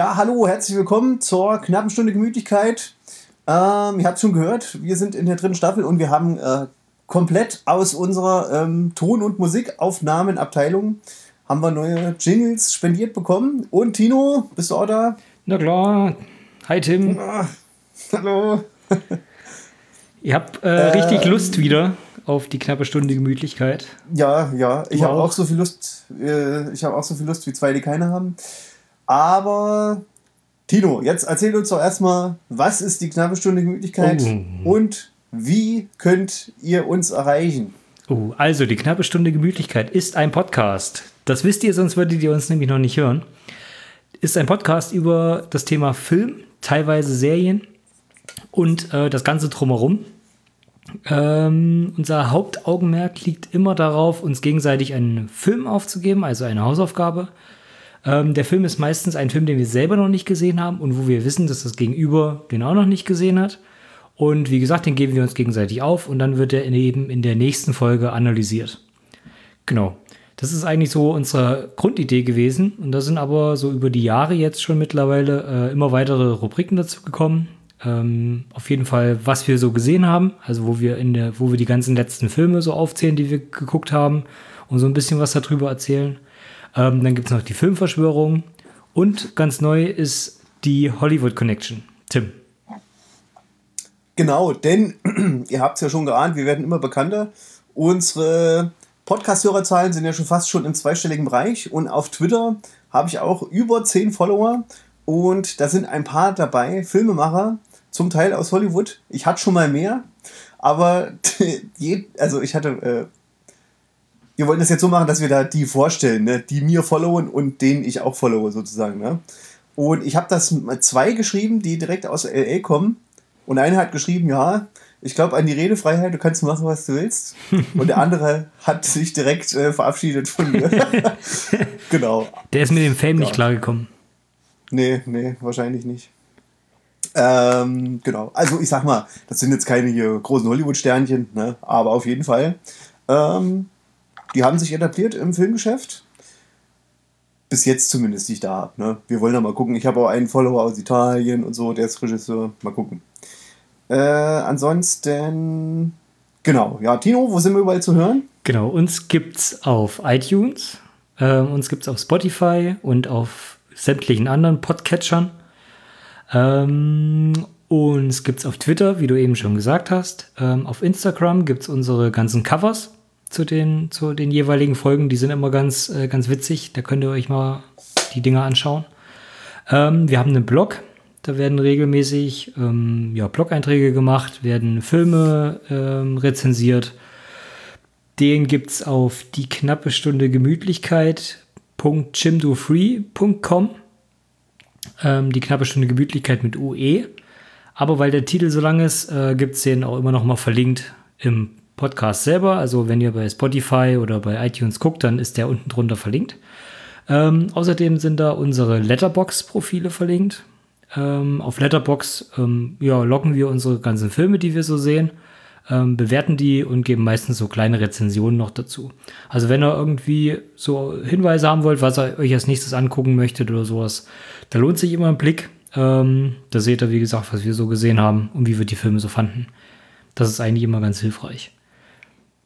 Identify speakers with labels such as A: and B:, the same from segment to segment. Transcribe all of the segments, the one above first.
A: Ja, hallo, herzlich willkommen zur knappen Stunde Gemütlichkeit. Ähm, ihr habt schon gehört, wir sind in der dritten Staffel und wir haben äh, komplett aus unserer ähm, Ton- und Musikaufnahmenabteilung haben wir neue Jingles spendiert bekommen. Und Tino, bist du auch da?
B: Na klar. Hi Tim.
A: Ah, hallo.
B: Ihr habt äh, richtig Lust wieder auf die knappe Stunde Gemütlichkeit.
A: Ja, ja. Ich
B: Du
A: habe
B: auch?
A: auch so viel Lust. Äh, ich habe auch so viel Lust wie zwei, die keine haben. Aber Tino, jetzt erzähl uns doch erstmal, was ist die knappe Stunde Gemütlichkeit
B: Oh.
A: und wie könnt ihr uns erreichen?
B: Oh, also die knappe Stunde Gemütlichkeit ist ein Podcast. Das wisst ihr, sonst würdet ihr uns nämlich noch nicht hören. Ist ein Podcast über das Thema Film, teilweise Serien und äh, das Ganze drumherum. Ähm, unser Hauptaugenmerk liegt immer darauf, uns gegenseitig einen Film aufzugeben, also eine Hausaufgabe. Ähm, der Film ist meistens ein Film, den wir selber noch nicht gesehen haben und wo wir wissen, dass das Gegenüber den auch noch nicht gesehen hat. Und wie gesagt, den geben wir uns gegenseitig auf und dann wird er eben in der nächsten Folge analysiert. Genau. Das ist eigentlich so unsere Grundidee gewesen. Und da sind aber so über die Jahre jetzt schon mittlerweile äh, immer weitere Rubriken dazu gekommen. Ähm, auf jeden Fall, was wir so gesehen haben, also wo wir in der, wo wir die ganzen letzten Filme so aufzählen, die wir geguckt haben und so ein bisschen was darüber erzählen. Ähm, dann gibt es noch die Filmverschwörung und ganz neu ist die Hollywood Connection. Tim.
A: Genau, denn ihr habt es ja schon geahnt, wir werden immer bekannter. Unsere Podcast-Hörerzahlen sind ja schon fast schon im zweistelligen Bereich und auf Twitter habe ich auch über 10 Follower und da sind ein paar dabei, Filmemacher, zum Teil aus Hollywood. Ich hatte schon mal mehr, aber also ich hatte, äh, wir wollten das jetzt so machen, dass wir da die vorstellen, ne? die mir followen und denen ich auch followe sozusagen. Ne? Und ich habe das zwei geschrieben, die direkt aus LA kommen. Und einer hat geschrieben, ja, ich glaube an die Redefreiheit, du kannst machen, was du willst. Und der andere hat sich direkt äh, verabschiedet von mir. genau.
B: Der ist mit dem Fame
A: Ja.
B: nicht klargekommen.
A: Nee, nee, wahrscheinlich nicht. Ähm, genau. Also ich sag mal, das sind jetzt keine hier großen Hollywood-Sternchen, ne? aber auf jeden Fall. Ähm, die haben sich etabliert im Filmgeschäft. Bis jetzt zumindest, die ich da habe. Ne? Wir wollen ja mal gucken. Ich habe auch einen Follower aus Italien und so, der ist Regisseur. Mal gucken. Äh, ansonsten, genau. Ja, Tino, wo sind wir überall zu hören?
B: Genau, uns gibt's auf iTunes, äh, uns gibt's auf Spotify und auf sämtlichen anderen Podcatchern. Ähm, uns gibt's auf Twitter, wie du eben schon gesagt hast. Ähm, auf Instagram gibt's unsere ganzen Covers zu den, zu den jeweiligen Folgen. Die sind immer ganz, äh, ganz witzig. Da könnt ihr euch mal die Dinger anschauen. Ähm, wir haben einen Blog. Da werden regelmäßig ähm, ja, Blog-Einträge gemacht, werden Filme ähm, rezensiert. Den gibt's auf die knappe Stunde Gemütlichkeit.chimdofree.com. Ähm, die knappe Stunde Gemütlichkeit mit UE. Aber weil der Titel so lang ist, äh, gibt's den auch immer noch mal verlinkt im Podcast selber. Also wenn ihr bei Spotify oder bei iTunes guckt, dann ist der unten drunter verlinkt. Ähm, außerdem sind da unsere Letterbox-Profile verlinkt. Ähm, auf Letterbox ähm, ja, loggen wir unsere ganzen Filme, die wir so sehen, ähm, bewerten die und geben meistens so kleine Rezensionen noch dazu. Also wenn ihr irgendwie so Hinweise haben wollt, was ihr euch als nächstes angucken möchtet oder sowas, da lohnt sich immer ein Blick. Ähm, da seht ihr, wie gesagt, was wir so gesehen haben und wie wir die Filme so fanden. Das ist eigentlich immer ganz hilfreich.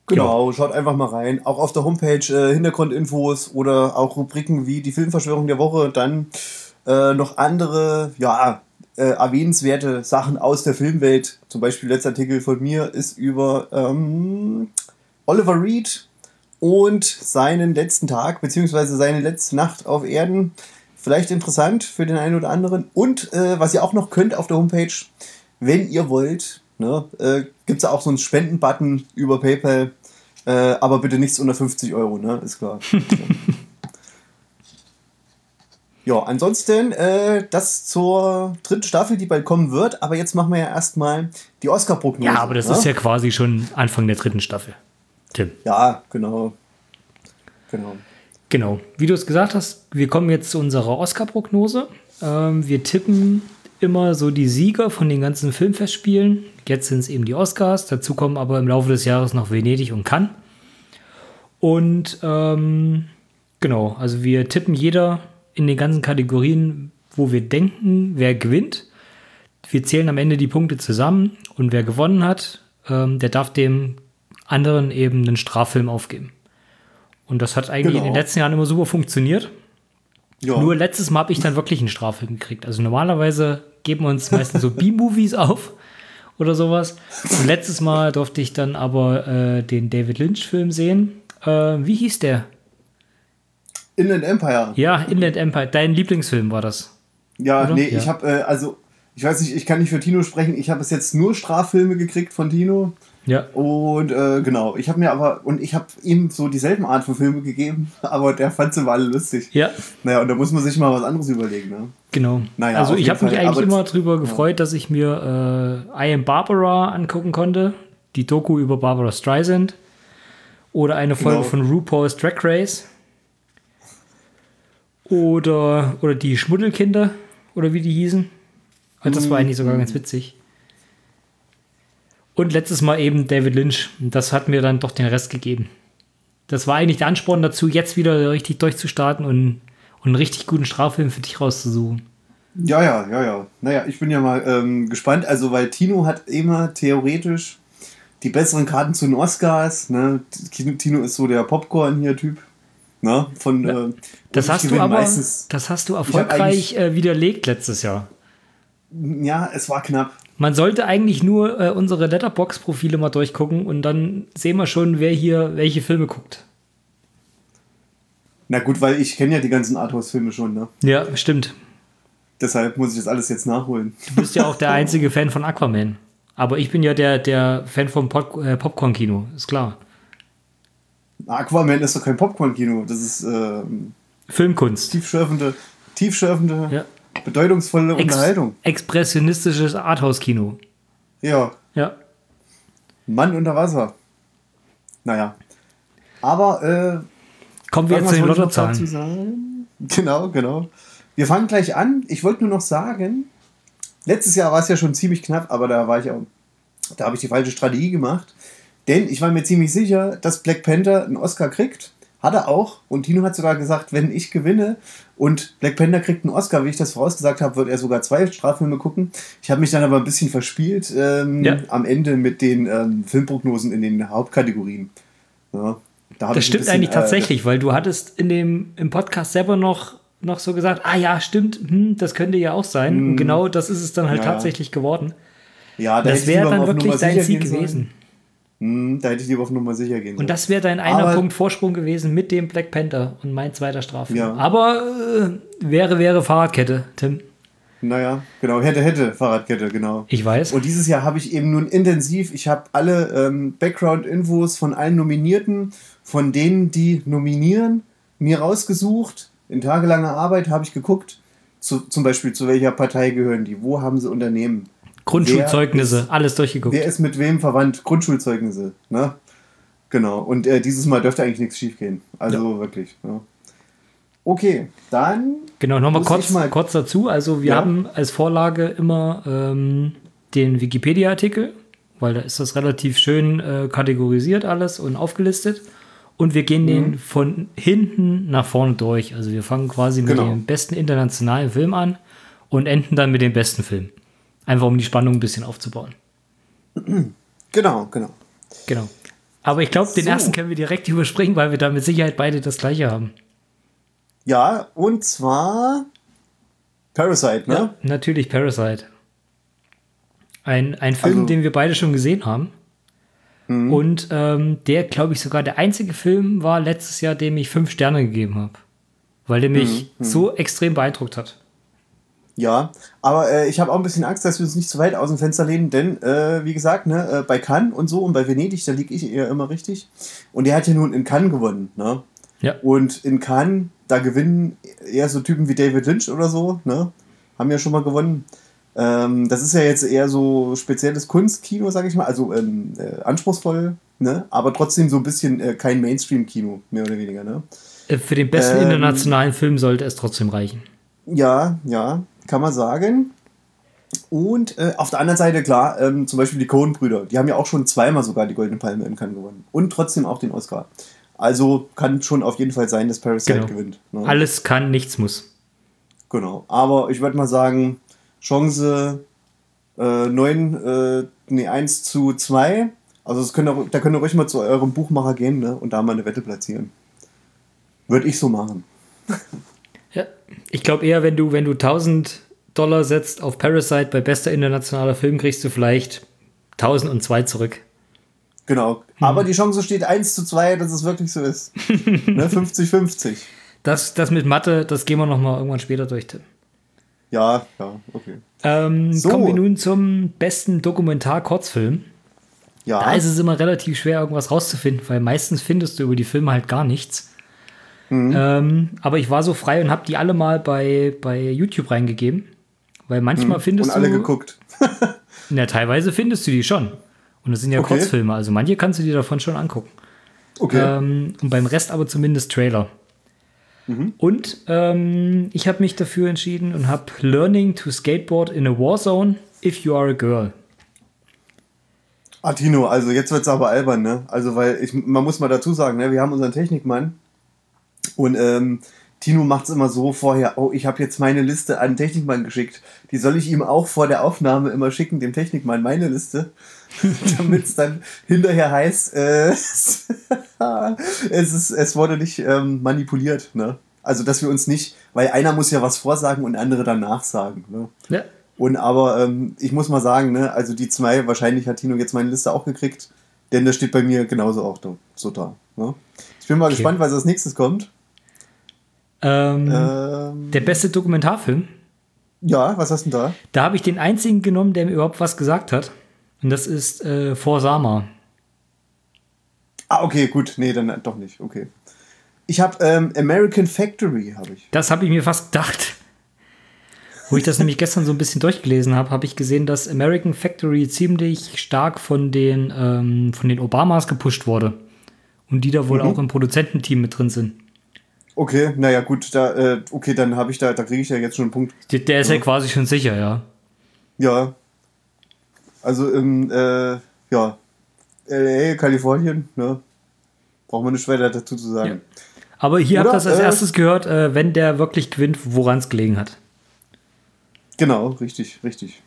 A: Genau, schaut einfach mal rein. Auch auf der Homepage äh, Hintergrundinfos oder auch Rubriken wie die Filmverschwörung der Woche. Dann äh, noch andere, ja, äh, erwähnenswerte Sachen aus der Filmwelt. Zum Beispiel letzter Artikel von mir ist über ähm, Oliver Reed und seinen letzten Tag beziehungsweise seine letzte Nacht auf Erden. Vielleicht interessant für den einen oder anderen. Und äh, was ihr auch noch könnt auf der Homepage, wenn ihr wollt, ne, äh, gibt es auch so einen Spenden-Button über PayPal. Äh, aber bitte nichts unter 50 Euro, ne? Ist klar. ja, ansonsten äh, das zur dritten Staffel, die bald kommen wird. Aber jetzt machen wir ja erstmal die Oscar-Prognose.
B: Ja, aber das
A: ne?
B: ist ja quasi schon Anfang der dritten Staffel. Tim.
A: Ja, genau. Genau.
B: Genau, wie du es gesagt hast, wir kommen jetzt zu unserer Oscar-Prognose. Ähm, wir tippen immer so die Sieger von den ganzen Filmfestspielen. Jetzt sind es eben die Oscars. Dazu kommen aber im Laufe des Jahres noch Venedig und Cannes. Und ähm, genau, also wir tippen jeder in den ganzen Kategorien, wo wir denken, wer gewinnt. Wir zählen am Ende die Punkte zusammen und wer gewonnen hat, ähm, der darf dem anderen eben einen Straffilm aufgeben. Und das hat eigentlich genau. in den letzten Jahren immer super funktioniert. Ja. Nur letztes Mal habe ich dann wirklich einen Straffilm gekriegt. Also normalerweise geben wir uns meistens so B-Movies auf oder sowas. Und letztes Mal durfte ich dann aber äh, den David Lynch-Film sehen. Äh, wie hieß der?
A: Inland Empire.
B: Ja, Inland Empire. Dein Lieblingsfilm war das.
A: Ja, oder? nee, ja. ich habe, äh, also, ich weiß nicht, ich kann nicht für Tino sprechen. Ich habe bis jetzt nur Straffilme gekriegt von Tino. Ja. Und äh, genau, ich habe mir aber, und ich habe ihm so dieselben Art von Filme gegeben, aber der fand sie alle lustig. Ja. Naja, und da muss man sich mal was anderes überlegen, ne?
B: Genau. Naja, also ich habe mich eigentlich immer darüber gefreut, ja. dass ich mir äh, I Am Barbara angucken konnte, die Doku über Barbara Streisand oder eine Folge genau. von RuPaul's Drag Race oder, oder die Schmuddelkinder oder wie die hießen. Und das war eigentlich sogar ganz witzig. Und letztes Mal eben David Lynch. Das hat mir dann doch den Rest gegeben. Das war eigentlich der Ansporn dazu, jetzt wieder richtig durchzustarten und, und einen richtig guten Straffilm für dich rauszusuchen.
A: Ja, ja, ja, ja. Naja, ich bin ja mal ähm, gespannt. Also, weil Tino hat immer theoretisch die besseren Karten zu den Oscars. Ne? Tino ist so der Popcorn hier Typ. Ne? Von, ja. äh,
B: das, hast du aber, meistens, das hast du erfolgreich äh, widerlegt letztes Jahr.
A: Ja, es war knapp.
B: Man sollte eigentlich nur äh, unsere Letterbox-Profile mal durchgucken und dann sehen wir schon, wer hier welche Filme guckt.
A: Na gut, weil ich kenne ja die ganzen Arthouse-Filme schon, ne?
B: Ja, stimmt.
A: Deshalb muss ich das alles jetzt nachholen.
B: Du bist ja auch der einzige Fan von Aquaman. Aber ich bin ja der, der Fan vom Pop äh, Popcorn-Kino, ist klar.
A: Aquaman ist doch kein Popcorn-Kino, das ist äh,
B: Filmkunst.
A: Tiefschürfende, tiefschürfende ja bedeutungsvolle Ex Unterhaltung.
B: Expressionistisches Arthouse-Kino.
A: Ja.
B: Ja.
A: Mann unter Wasser. Naja. Aber, äh,
B: Kommen wir jetzt zu den Lottozahlen.
A: Genau, genau. Wir fangen gleich an. Ich wollte nur noch sagen, letztes Jahr war es ja schon ziemlich knapp, aber da war ich auch, da habe ich die falsche Strategie gemacht. Denn ich war mir ziemlich sicher, dass Black Panther einen Oscar kriegt. Hat er auch. Und Tino hat sogar gesagt, wenn ich gewinne und Black Panther kriegt einen Oscar, wie ich das vorausgesagt habe, wird er sogar zwei Straffilme gucken. Ich habe mich dann aber ein bisschen verspielt ähm, ja. am Ende mit den ähm, Filmprognosen in den Hauptkategorien. Ja,
B: da das stimmt bisschen, eigentlich äh, tatsächlich, weil du hattest in dem, im Podcast selber noch, noch so gesagt, ah ja, stimmt, hm, das könnte ja auch sein. Und hm. genau das ist es dann halt ja. tatsächlich geworden. Ja, da das wäre dann wirklich dein Sieg gewesen. Sollen.
A: Hm, da hätte ich lieber auf Nummer sicher gehen sollen.
B: Und das wäre dein einer Aber, Punkt Vorsprung gewesen mit dem Black Panther und mein zweiter Strafe. Ja. Aber äh, wäre, wäre Fahrradkette, Tim.
A: Naja, genau, hätte, hätte Fahrradkette, genau.
B: Ich weiß.
A: Und dieses Jahr habe ich eben nun intensiv, ich habe alle ähm, Background-Infos von allen Nominierten, von denen, die nominieren, mir rausgesucht. In tagelanger Arbeit habe ich geguckt, zu, zum Beispiel zu welcher Partei gehören die, wo haben sie Unternehmen,
B: Grundschulzeugnisse, ist, alles durchgeguckt.
A: Wer ist mit wem verwandt? Grundschulzeugnisse, ne? Genau. Und äh, dieses Mal dürfte eigentlich nichts schief gehen. Also ja. wirklich. Ja. Okay, dann.
B: Genau, nochmal kurz, mal kurz dazu. Also, wir ja. haben als Vorlage immer ähm, den Wikipedia-Artikel, weil da ist das relativ schön äh, kategorisiert alles und aufgelistet. Und wir gehen mhm. den von hinten nach vorne durch. Also, wir fangen quasi mit genau. dem besten internationalen Film an und enden dann mit dem besten Film. Einfach um die Spannung ein bisschen aufzubauen.
A: Genau, genau.
B: Genau. Aber ich glaube, den so. ersten können wir direkt überspringen, weil wir da mit Sicherheit beide das gleiche haben.
A: Ja, und zwar Parasite, ne? Ja,
B: natürlich Parasite. Ein, ein Film, also, den wir beide schon gesehen haben. Mhm. Und ähm, der, glaube ich, sogar der einzige Film war letztes Jahr, dem ich fünf Sterne gegeben habe. Weil der mich mhm. mhm. so extrem beeindruckt hat.
A: Ja, aber äh, ich habe auch ein bisschen Angst, dass wir uns nicht zu weit aus dem Fenster lehnen, denn äh, wie gesagt, ne, äh, bei Cannes und so und bei Venedig, da liege ich eher immer richtig. Und der hat ja nun in Cannes gewonnen, ne? Ja. Und in Cannes, da gewinnen eher so Typen wie David Lynch oder so, ne? Haben ja schon mal gewonnen. Ähm, das ist ja jetzt eher so spezielles Kunstkino, sage ich mal, also ähm, äh, anspruchsvoll, ne? Aber trotzdem so ein bisschen äh, kein Mainstream-Kino, mehr oder weniger, ne?
B: Äh, für den besten ähm, internationalen Film sollte es trotzdem reichen.
A: Ja, ja kann man sagen. Und äh, auf der anderen Seite, klar, ähm, zum Beispiel die Coen-Brüder, die haben ja auch schon zweimal sogar die Goldene Palme in Cannes gewonnen. Und trotzdem auch den Oscar. Also kann schon auf jeden Fall sein, dass Parasite genau. gewinnt.
B: Ne? Alles kann, nichts muss.
A: Genau. Aber ich würde mal sagen, Chance äh, 9, äh, nee, 1 zu 2. Also das könnt ihr, da könnt ihr ruhig mal zu eurem Buchmacher gehen ne? und da mal eine Wette platzieren. Würde ich so machen.
B: Ich glaube eher, wenn du, wenn du 1000 Dollar setzt auf Parasite bei bester internationaler Film, kriegst du vielleicht 1002 zurück.
A: Genau. Hm. Aber die Chance steht 1 zu 2, dass es wirklich so ist. ne? 50-50.
B: Das, das mit Mathe, das gehen wir noch mal irgendwann später durch, Tim.
A: Ja, ja, okay.
B: Ähm, so. Kommen wir nun zum besten Dokumentar-Kurzfilm. Ja. Da ist es immer relativ schwer, irgendwas rauszufinden, weil meistens findest du über die Filme halt gar nichts. Mhm. Ähm, aber ich war so frei und habe die alle mal bei, bei YouTube reingegeben. Weil manchmal mhm. findest
A: und alle du. geguckt.
B: ja, teilweise findest du die schon. Und das sind ja okay. Kurzfilme, also manche kannst du dir davon schon angucken. Okay. Ähm, und beim Rest aber zumindest Trailer. Mhm. Und ähm, ich habe mich dafür entschieden und habe Learning to Skateboard in a Warzone if you are a girl.
A: Artino, also jetzt wird es aber albern, ne? Also, weil ich, man muss mal dazu sagen, ne, wir haben unseren Technikmann und ähm, Tino macht es immer so vorher, oh, ich habe jetzt meine Liste an den Technikmann geschickt. Die soll ich ihm auch vor der Aufnahme immer schicken, dem Technikmann, meine Liste. Damit es dann hinterher heißt, äh, es, ist, es wurde nicht ähm, manipuliert. Ne? Also, dass wir uns nicht, weil einer muss ja was vorsagen und andere dann nachsagen. Ne? Ja. Und aber ähm, ich muss mal sagen, ne, also die zwei, wahrscheinlich hat Tino jetzt meine Liste auch gekriegt, denn das steht bei mir genauso auch da, so da. Ne? Ich bin mal okay. gespannt, was als nächstes kommt.
B: Ähm, ähm, der beste Dokumentarfilm.
A: Ja, was hast du denn da?
B: Da habe ich den einzigen genommen, der mir überhaupt was gesagt hat. Und das ist äh, For Sama.
A: Ah, okay, gut. Nee, dann doch nicht. Okay. Ich habe ähm, American Factory, habe ich.
B: Das habe ich mir fast gedacht. Wo ich das nämlich gestern so ein bisschen durchgelesen habe, habe ich gesehen, dass American Factory ziemlich stark von den, ähm, von den Obamas gepusht wurde. Und die da wohl mhm. auch im Produzententeam mit drin sind.
A: Okay, naja, gut, da, äh, okay, dann habe ich da, da kriege ich ja jetzt schon einen Punkt.
B: Der, der ist ja. ja quasi schon sicher, ja.
A: Ja. Also im, äh, ja, LA, Kalifornien, ne? Braucht man nicht weiter dazu zu sagen. Ja.
B: Aber hier Oder, habt ihr das als äh, erstes gehört, äh, wenn der wirklich gewinnt, woran es gelegen hat.
A: Genau, richtig, richtig.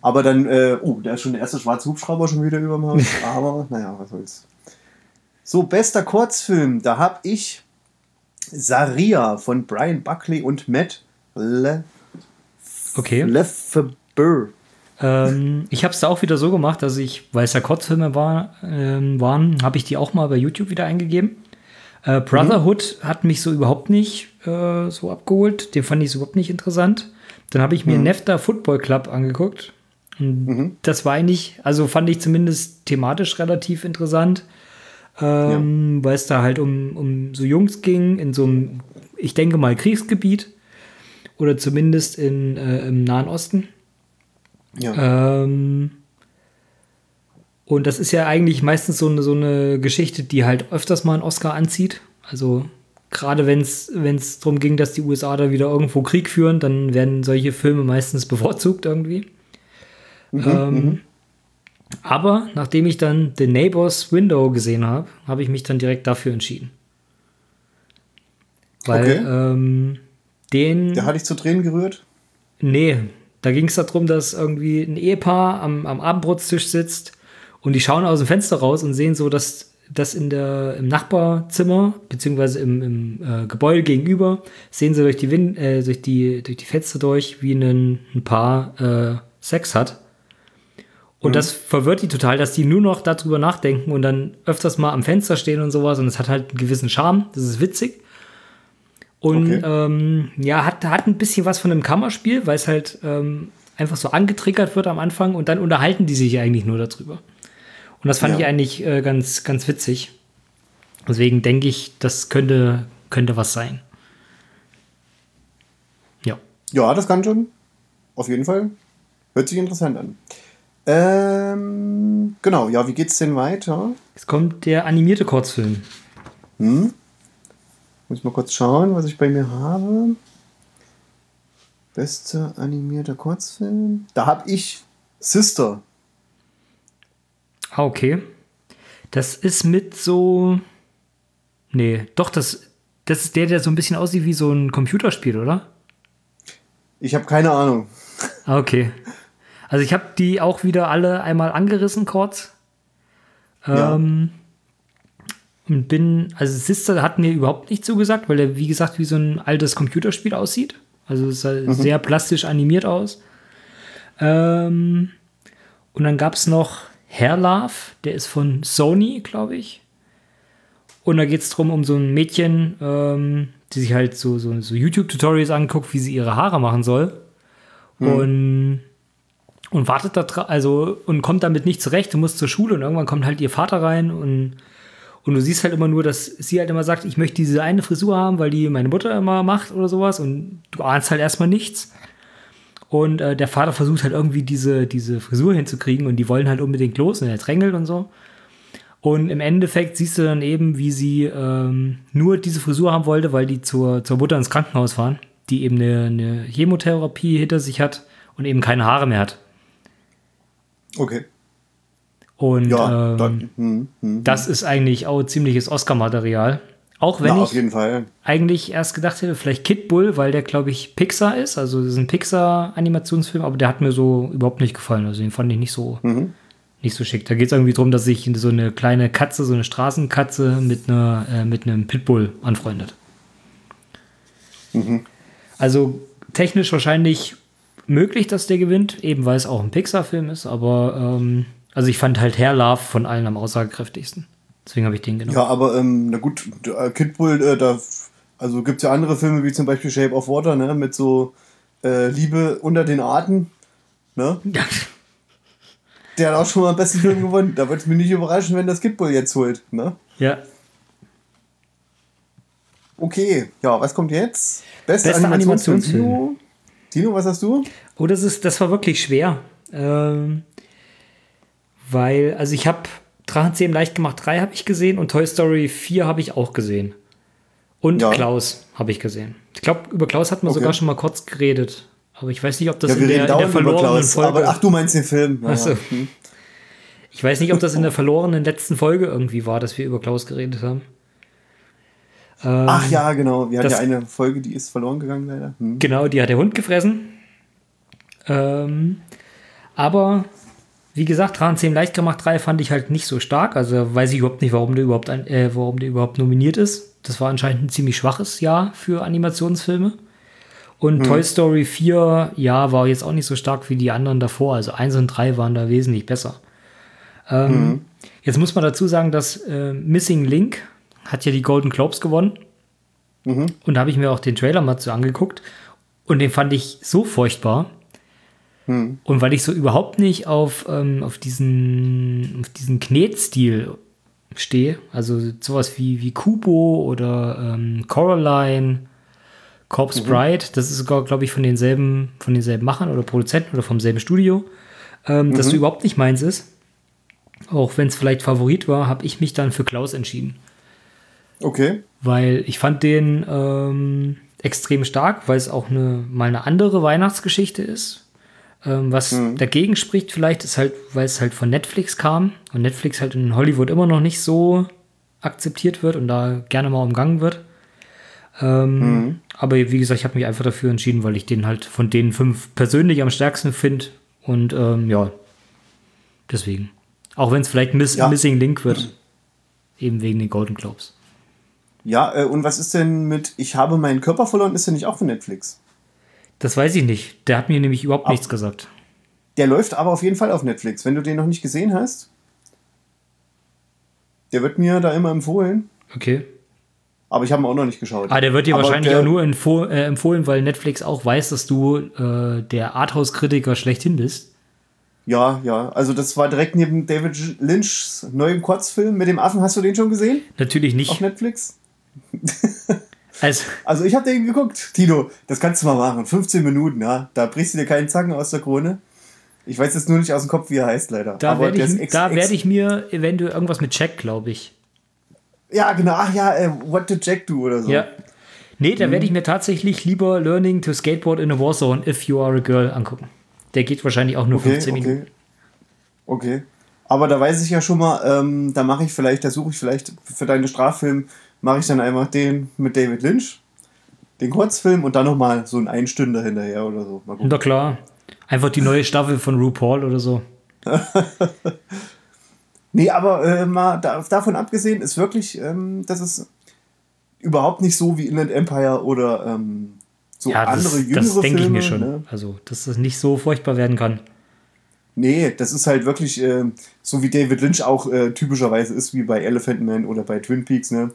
A: Aber dann, äh, oh, da ist schon der erste schwarze Hubschrauber schon wieder über dem Haus. Aber, naja, was soll's. So, bester Kurzfilm. Da hab ich Saria von Brian Buckley und Matt Le
B: okay. Lefebvre. Ähm, ich habe es da auch wieder so gemacht, dass ich, weil es ja Kurzfilme war, ähm, waren, habe ich die auch mal bei YouTube wieder eingegeben. Äh, Brotherhood mhm. hat mich so überhaupt nicht äh, so abgeholt. Den fand ich so überhaupt nicht interessant. Dann habe ich mir mhm. Nefta Football Club angeguckt. Mhm. Das war eigentlich, also fand ich zumindest thematisch relativ interessant, ähm, ja. weil es da halt um, um so Jungs ging in so einem, ich denke mal, Kriegsgebiet oder zumindest in, äh, im Nahen Osten. Ja. Ähm, und das ist ja eigentlich meistens so eine, so eine Geschichte, die halt öfters mal einen Oscar anzieht. Also gerade wenn es darum ging, dass die USA da wieder irgendwo Krieg führen, dann werden solche Filme meistens bevorzugt irgendwie. Mhm, ähm, mhm. Aber nachdem ich dann The Neighbors Window gesehen habe, habe ich mich dann direkt dafür entschieden. Weil okay. ähm, den.
A: Der hat dich zu Tränen gerührt?
B: Nee, da ging es darum, dass irgendwie ein Ehepaar am, am Abendbrotstisch sitzt und die schauen aus dem Fenster raus und sehen so, dass das in der, im Nachbarzimmer, beziehungsweise im, im äh, Gebäude gegenüber, sehen sie durch die, Wind, äh, durch die, durch die Fenster durch, wie ein, ein Paar äh, Sex hat. Und mhm. das verwirrt die total, dass die nur noch darüber nachdenken und dann öfters mal am Fenster stehen und sowas. Und es hat halt einen gewissen Charme. Das ist witzig. Und okay. ähm, ja, hat, hat ein bisschen was von einem Kammerspiel, weil es halt ähm, einfach so angetriggert wird am Anfang und dann unterhalten die sich eigentlich nur darüber. Und das fand ja. ich eigentlich äh, ganz, ganz witzig. Deswegen denke ich, das könnte, könnte was sein.
A: Ja. Ja, das kann schon. Auf jeden Fall. Hört sich interessant an. Ähm, genau, ja, wie geht's denn weiter?
B: Jetzt kommt der animierte Kurzfilm.
A: Hm? Muss ich mal kurz schauen, was ich bei mir habe. Bester animierter Kurzfilm. Da habe ich Sister
B: Ah, okay. Das ist mit so. Nee, doch, das, das ist der, der so ein bisschen aussieht wie so ein Computerspiel, oder?
A: Ich habe keine Ahnung.
B: Ah, Okay. Also ich habe die auch wieder alle einmal angerissen kurz.
A: Ja.
B: Ähm, und bin, also Sister hat mir überhaupt nicht zugesagt, weil er, wie gesagt, wie so ein altes Computerspiel aussieht. Also es sah sehr plastisch animiert aus. Ähm, und dann gab es noch Hair Love, der ist von Sony, glaube ich. Und da geht es darum, um so ein Mädchen, ähm, die sich halt so, so, so YouTube-Tutorials anguckt, wie sie ihre Haare machen soll. Und, und wartet da also und kommt damit nicht zurecht und muss zur Schule und irgendwann kommt halt ihr Vater rein und, und du siehst halt immer nur, dass sie halt immer sagt, ich möchte diese eine Frisur haben, weil die meine Mutter immer macht oder sowas und du ahnst halt erstmal nichts. Und äh, der Vater versucht halt irgendwie diese, diese Frisur hinzukriegen und die wollen halt unbedingt los und er drängelt und so. Und im Endeffekt siehst du dann eben, wie sie ähm, nur diese Frisur haben wollte, weil die zur, zur Mutter ins Krankenhaus fahren, die eben eine, eine Chemotherapie hinter sich hat und eben keine Haare mehr hat.
A: Okay.
B: Und
A: Ja,
B: ähm,
A: dann, hm, hm.
B: das ist eigentlich auch ziemliches Oscar-Material. Auch wenn
A: Na,
B: ich eigentlich erst gedacht hätte, vielleicht Kid Bull, weil der, glaube ich, Pixar ist. Also, das ist ein Pixar-Animationsfilm, aber der hat mir so überhaupt nicht gefallen. Also, den fand ich nicht so,
A: Mhm.
B: nicht so schick. Da geht es irgendwie darum, dass sich so eine kleine Katze, so eine Straßenkatze mit, einer, äh, mit einem Pitbull anfreundet.
A: Mhm.
B: Also, technisch wahrscheinlich möglich, dass der gewinnt, eben weil es auch ein Pixar-Film ist, aber ähm, also ich fand halt Hair Love von allen am aussagekräftigsten. Deswegen habe ich den genommen.
A: Ja, aber ähm, na gut, äh, Kid Bull, äh, da, also gibt es ja andere Filme wie zum Beispiel Shape of Water, ne, mit so äh, Liebe unter den Arten, ne?
B: Ja.
A: Der hat auch schon mal einen besten Film gewonnen. Da würde es mich nicht überraschen, wenn das Kid Bull jetzt holt, ne?
B: ja.
A: Okay, ja, was kommt jetzt? Beste,
B: Bester
A: Animationsfilm. Tino, was hast du?
B: Oh, das ist, das war wirklich schwer. Ähm, weil, also ich habe Drachenzähmen leicht gemacht 3 habe ich gesehen und Toy Story 4 habe ich auch gesehen. Und
A: Ja.
B: Klaus habe ich gesehen. Ich glaube, über Klaus hat man
A: Okay.
B: sogar schon mal kurz geredet. Aber ich weiß nicht, ob das
A: Ja,
B: in der, in der verlorenen
A: Klaus.
B: Folge.
A: Aber, ach, du meinst den Film. Ja,
B: Ach so.
A: ja. Hm.
B: Ich weiß nicht, ob das in der verlorenen letzten Folge irgendwie war, dass wir über Klaus geredet haben. Ähm,
A: Ach ja, genau. Wir hatten ja eine Folge, die ist verloren gegangen, leider. Hm.
B: Genau, die hat der Hund gefressen. Ähm, aber wie gesagt, Drachenzähmen leicht gemacht 3 fand ich halt nicht so stark. Also weiß ich überhaupt nicht, warum der überhaupt, ein, äh, warum der überhaupt nominiert ist. Das war anscheinend ein ziemlich schwaches Jahr für Animationsfilme. Und Toy Story 4, ja, war jetzt auch nicht so stark wie die anderen davor. Also 1 und 3 waren da wesentlich besser. Ähm, Jetzt muss man dazu sagen, dass äh, Missing Link hat ja die Golden Globes gewonnen. Und da habe ich mir auch den Trailer mal zu angeguckt. Und den fand ich so furchtbar. Und weil ich so überhaupt nicht auf, ähm, auf diesen, auf diesen Knetstil stehe, also sowas wie, wie Kubo oder ähm, Coraline, Corpse Bride, das ist sogar, glaube ich, von denselben, von denselben Machern oder Produzenten oder vom selben Studio, ähm, das so überhaupt nicht meins ist. Auch wenn es vielleicht Favorit war, habe ich mich dann für Klaus entschieden
A: Okay.
B: weil ich fand den ähm, extrem stark, weil es auch eine, mal eine andere Weihnachtsgeschichte ist. Ähm, was dagegen spricht vielleicht, ist halt, weil es halt von Netflix kam und Netflix halt in Hollywood immer noch nicht so akzeptiert wird und da gerne mal umgangen wird. Ähm, Aber wie gesagt, ich habe mich einfach dafür entschieden, weil ich den halt von den fünf persönlich am stärksten finde und ähm, ja, deswegen. Auch wenn es vielleicht Miss
A: Ja.
B: Missing Link wird, eben wegen den Golden Globes.
A: Ja, äh, und was ist denn mit Ich habe meinen Körper verloren? Ist der nicht auch von Netflix?
B: Das weiß ich nicht. Der hat mir nämlich überhaupt nichts gesagt.
A: Der läuft aber auf jeden Fall auf Netflix. Wenn du den noch nicht gesehen hast, der wird mir da immer empfohlen.
B: Okay.
A: Aber ich habe ihn auch noch nicht geschaut.
B: Ah, der wird dir
A: Aber
B: wahrscheinlich
A: der-
B: auch nur empfoh äh, empfohlen, weil Netflix auch weiß, dass du äh, der Arthouse-Kritiker schlechthin bist.
A: Ja, ja. Also das war direkt neben David Lynchs neuem Kurzfilm mit dem Affen. Hast du den schon gesehen?
B: Natürlich
A: Auf
B: nicht.
A: Netflix?
B: Also,
A: Also ich habe den geguckt. Tino, das kannst du mal machen. 15 Minuten, ja. Da brichst du dir keinen Zacken aus der Krone. Ich weiß jetzt nur nicht aus dem Kopf, wie er heißt, leider.
B: da werde ich, da werd ich mir eventuell irgendwas mit Jack, glaube ich.
A: Ja, genau. Ach ja, äh, What Did Jack Do oder so.
B: Ja. Nee,
A: Mhm.
B: da werde ich mir tatsächlich lieber Learning to Skateboard in a Warzone if you are a girl angucken. Der geht wahrscheinlich auch nur
A: Okay,
B: 15 Minuten.
A: okay. Okay. Aber da weiß ich ja schon mal, ähm, da mache ich vielleicht, da suche ich vielleicht für deinen Straffilm, mache ich dann einfach den mit David Lynch. den Kurzfilm und dann nochmal so ein Einstünder hinterher oder so. Mal gucken.
B: Na klar. Einfach die neue Staffel von RuPaul oder so.
A: Nee, aber äh, mal da, davon abgesehen ist wirklich, ähm, dass es überhaupt nicht so wie Inland Empire oder ähm, so
B: Ja, das,
A: andere jüngere
B: das denke ich
A: Filme,
B: mir schon.
A: Ne?
B: Also, dass das nicht so furchtbar werden kann.
A: Nee, das ist halt wirklich ähm, so wie David Lynch auch äh, typischerweise ist, wie bei Elephant Man oder bei Twin Peaks. Ne?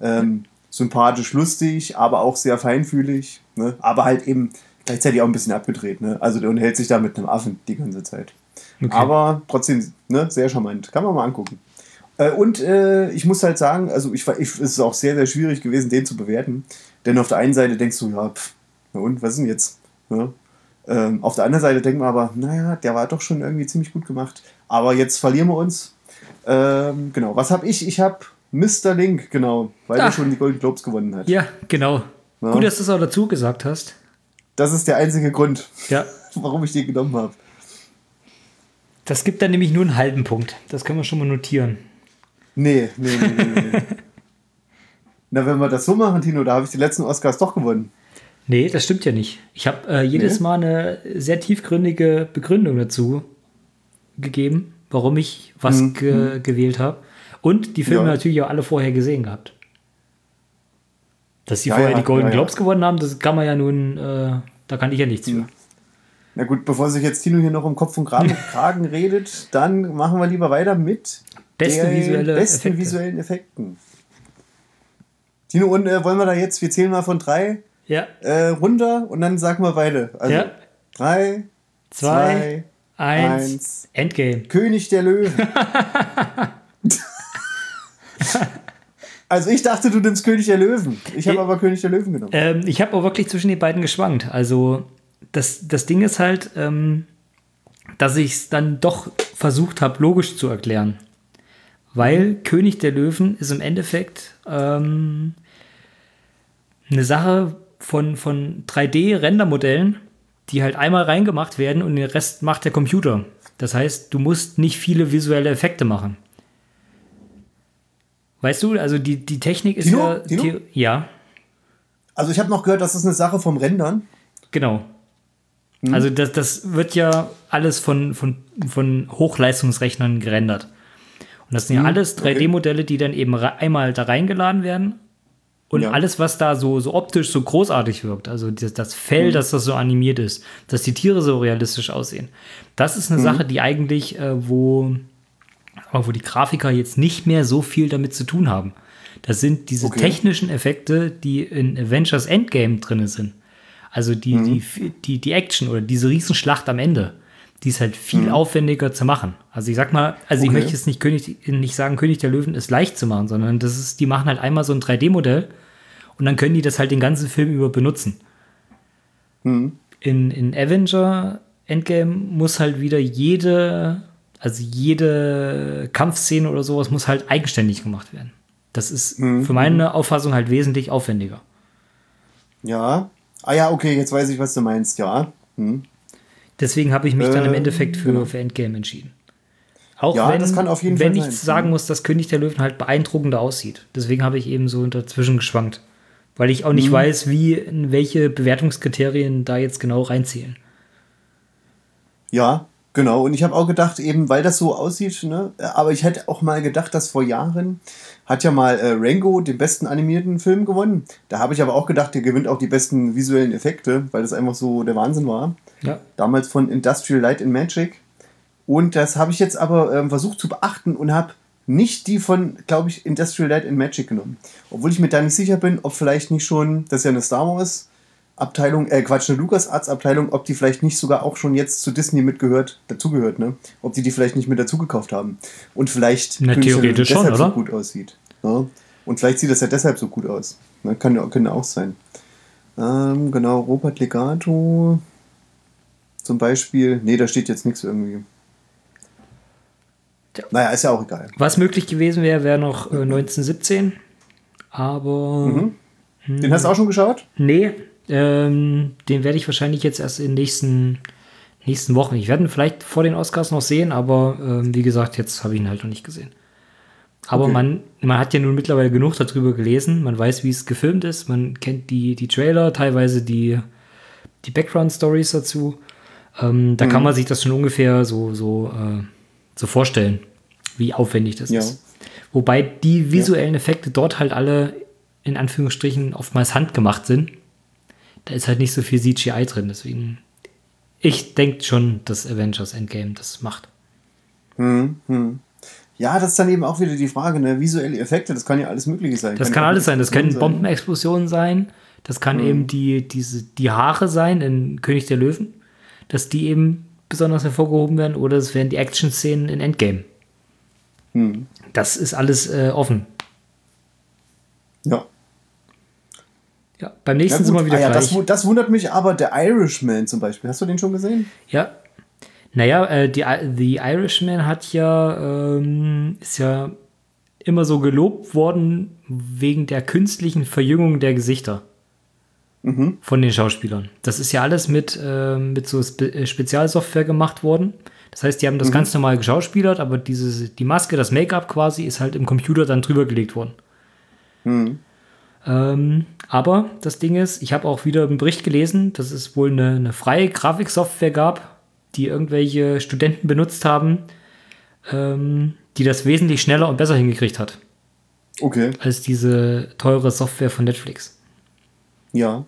A: Ähm, sympathisch, lustig, aber auch sehr feinfühlig. Ne? Aber halt eben gleichzeitig auch ein bisschen abgedreht. Ne? Also der unterhält sich da mit einem Affen die ganze Zeit.
B: Okay.
A: Aber trotzdem ne, sehr charmant. Kann man mal angucken. Äh, und äh, ich muss halt sagen, also ich, ich, es ist auch sehr, sehr schwierig gewesen, den zu bewerten. Denn auf der einen Seite denkst du, ja, pff, na und, was ist denn jetzt? Ne? Ähm, auf der anderen Seite denkt man aber, naja, der war doch schon irgendwie ziemlich gut gemacht. Aber jetzt verlieren wir uns. Ähm, genau, was habe ich? Ich habe Mr. Link, genau, weil
B: Ah.
A: er schon die Golden Globes gewonnen hat.
B: Ja, genau.
A: Ja.
B: Gut, dass du es auch dazu gesagt hast.
A: Das ist der einzige Grund,
B: Ja.
A: warum ich den genommen habe.
B: Das gibt dann nämlich nur einen halben Punkt. Das können wir schon mal notieren.
A: Nee, nee, nee, nee. nee. Na, wenn wir das so machen, Tino, da habe ich die letzten Oscars doch gewonnen.
B: Nee, das stimmt ja nicht. Ich habe äh, jedes
A: Nee?
B: Mal eine sehr tiefgründige Begründung dazu gegeben, warum ich was
A: Mhm.
B: ge gewählt habe. Und die Filme
A: Ja.
B: natürlich auch alle vorher gesehen gehabt. Dass sie
A: Ja,
B: vorher
A: ja,
B: die Golden. Globes gewonnen haben, das kann man ja nun, äh, da kann ich ja nichts für.
A: Na gut, bevor sich jetzt Tino hier noch um Kopf und Kragen, Kragen redet, dann machen wir lieber weiter mit
B: Beste
A: den
B: visuelle
A: besten
B: Effekte.
A: visuellen Effekten. Tino, und äh, wollen wir da jetzt, wir zählen mal von drei
B: Ja,
A: äh, runter und dann sagen wir beide. Also
B: Ja.
A: drei,
B: zwei,
A: zwei,
B: eins,
A: eins.
B: Endgame.
A: König der Löwen. also ich dachte, du nimmst König der Löwen. Ich habe aber König der Löwen genommen.
B: Ähm, ich habe auch wirklich zwischen den beiden geschwankt. Also das, das Ding ist halt, ähm, dass ich es dann doch versucht habe, logisch zu erklären. Weil König der Löwen ist im Endeffekt ähm, eine Sache von, von 3D-Rendermodellen, die halt einmal reingemacht werden und den Rest macht der Computer. Das heißt, du musst nicht viele visuelle Effekte machen. Weißt du, also die, die Technik ist
A: Tino?
B: ja.
A: Tino?
B: The- Ja,
A: Also ich habe noch gehört, das ist eine Sache vom Rendern.
B: Genau.
A: Mhm.
B: Also das, das wird ja alles von, von, von Hochleistungsrechnern gerendert. Und das sind ja
A: Mhm,
B: alles
A: okay.
B: 3D-Modelle, die dann eben einmal da reingeladen werden. Und
A: Ja.
B: alles, was da so, so optisch so großartig wirkt, also das, das
A: Mhm.
B: Fell, dass das so animiert ist, dass die Tiere so realistisch aussehen, das ist
A: Mhm.
B: eine Sache, die eigentlich, äh, wo, aber wo die Grafiker jetzt nicht mehr so viel damit zu tun haben. Das sind diese
A: Okay.
B: technischen Effekte, die in Avengers Endgame drin sind. Also die,
A: Mhm.
B: die, die, die Action oder diese Riesenschlacht am Ende, die ist halt viel aufwendiger zu machen. Also ich sag mal, also ich
A: Mhm. Okay.
B: möchte jetzt nicht, König, nicht sagen, König der Löwen ist leicht zu machen, sondern das ist, die machen halt einmal so ein 3D-Modell und dann können die das halt den ganzen Film über benutzen.
A: Mhm.
B: In, in Avenger Endgame muss halt wieder jede, also jede Kampfszene oder sowas muss halt eigenständig gemacht werden. Das ist
A: Mhm.
B: für meine Auffassung halt wesentlich aufwendiger.
A: Ja. Ah ja, okay, jetzt weiß ich, was du meinst, ja. Hm.
B: Deswegen habe ich mich dann im
A: Ähm,
B: Endeffekt für,
A: genau.
B: für Endgame entschieden. Auch
A: Ja,
B: wenn, wenn ich
A: sein.
B: sagen
A: Mhm.
B: muss, dass König der Löwen halt beeindruckender aussieht. Deswegen habe ich eben so dazwischen geschwankt. Weil ich auch
A: Mhm.
B: nicht weiß, wie, in welche Bewertungskriterien da jetzt genau reinzählen.
A: Ja, genau. Und ich habe auch gedacht, eben weil das so aussieht, ne? aber ich hätte auch mal gedacht, dass vor Jahren hat ja mal äh, Rango den besten animierten Film gewonnen. Da habe ich aber auch gedacht, der gewinnt auch die besten visuellen Effekte, weil das einfach so der Wahnsinn war.
B: Ja.
A: Damals von Industrial Light and Magic. Und das habe ich jetzt aber ähm, versucht zu beachten und habe nicht die von, glaube ich, Industrial Light and Magic genommen. Obwohl ich mir da nicht sicher bin, ob vielleicht nicht schon, das ist ja eine Star Wars Abteilung, äh Quatsch, eine LucasArts Abteilung, ob die vielleicht nicht sogar auch schon jetzt zu Disney mitgehört, dazugehört, ne? Ob die die vielleicht nicht mit dazugekauft haben. Und vielleicht
B: Na, theoretisch schon,
A: deshalb so
B: oder?
A: gut aussieht. Ne? Und vielleicht sieht das ja deshalb so gut aus. Ne? Kann ja kann auch sein. Ähm, genau, Robert Legato zum Beispiel. Nee, da steht jetzt nichts irgendwie. Naja, ist ja auch egal.
B: Was möglich gewesen wäre, wäre noch äh, 1917. Aber
A: Mhm. Den hast du auch schon geschaut?
B: nee, ähm, den werde ich wahrscheinlich jetzt erst in den nächsten, nächsten Wochen. Ich werde ihn vielleicht vor den Oscars noch sehen, aber ähm, wie gesagt, jetzt habe ich ihn halt noch nicht gesehen. Aber
A: Okay.
B: man, man hat ja nun mittlerweile genug darüber gelesen. Man weiß, wie es gefilmt ist. Man kennt die, die Trailer, teilweise die, die Background-Stories dazu. Ähm, da
A: Mhm.
B: kann man sich das schon ungefähr so, so, äh, so vorstellen, wie aufwendig das
A: Ja.
B: ist. Wobei die visuellen Effekte dort halt alle in Anführungsstrichen oftmals handgemacht sind. Da ist halt nicht so viel CGI drin. Deswegen, ich denke schon, dass Avengers Endgame das macht.
A: Ja, das ist dann eben auch wieder die Frage, ne? Visuelle Effekte, das kann ja alles Mögliche sein.
B: Das kann
A: auch
B: alles sein. Das können
A: Explosionen
B: Bombenexplosionen sein. Das kann eben die, diese, die Haare sein in König der Löwen, dass die eben besonders hervorgehoben werden. Oder es wären die Action-Szenen in Endgame. Das ist alles äh, offen.
A: Ja.
B: Ja, beim nächsten sind wir wieder
A: ah, ja,
B: gleich.
A: das, das wundert mich aber, der Irishman zum Beispiel. Hast du den schon gesehen?
B: Ja. Naja, äh, die, The Irishman hat ja, ähm, ist ja immer so gelobt worden wegen der künstlichen Verjüngung der Gesichter von den Schauspielern. Das ist ja alles mit, ähm, mit so Spe äh, Spezialsoftware gemacht worden. Das heißt, die haben das ganz normal geschauspielert, aber diese, die Maske, das Make-up quasi, ist halt im Computer dann drüber gelegt worden. Ähm, aber das Ding ist, ich habe auch wieder einen Bericht gelesen, dass es wohl eine, eine freie Grafiksoftware gab, die irgendwelche Studenten benutzt haben, ähm, die das wesentlich schneller und besser hingekriegt hat,
A: Okay.
B: als diese teure Software von Netflix.
A: Ja.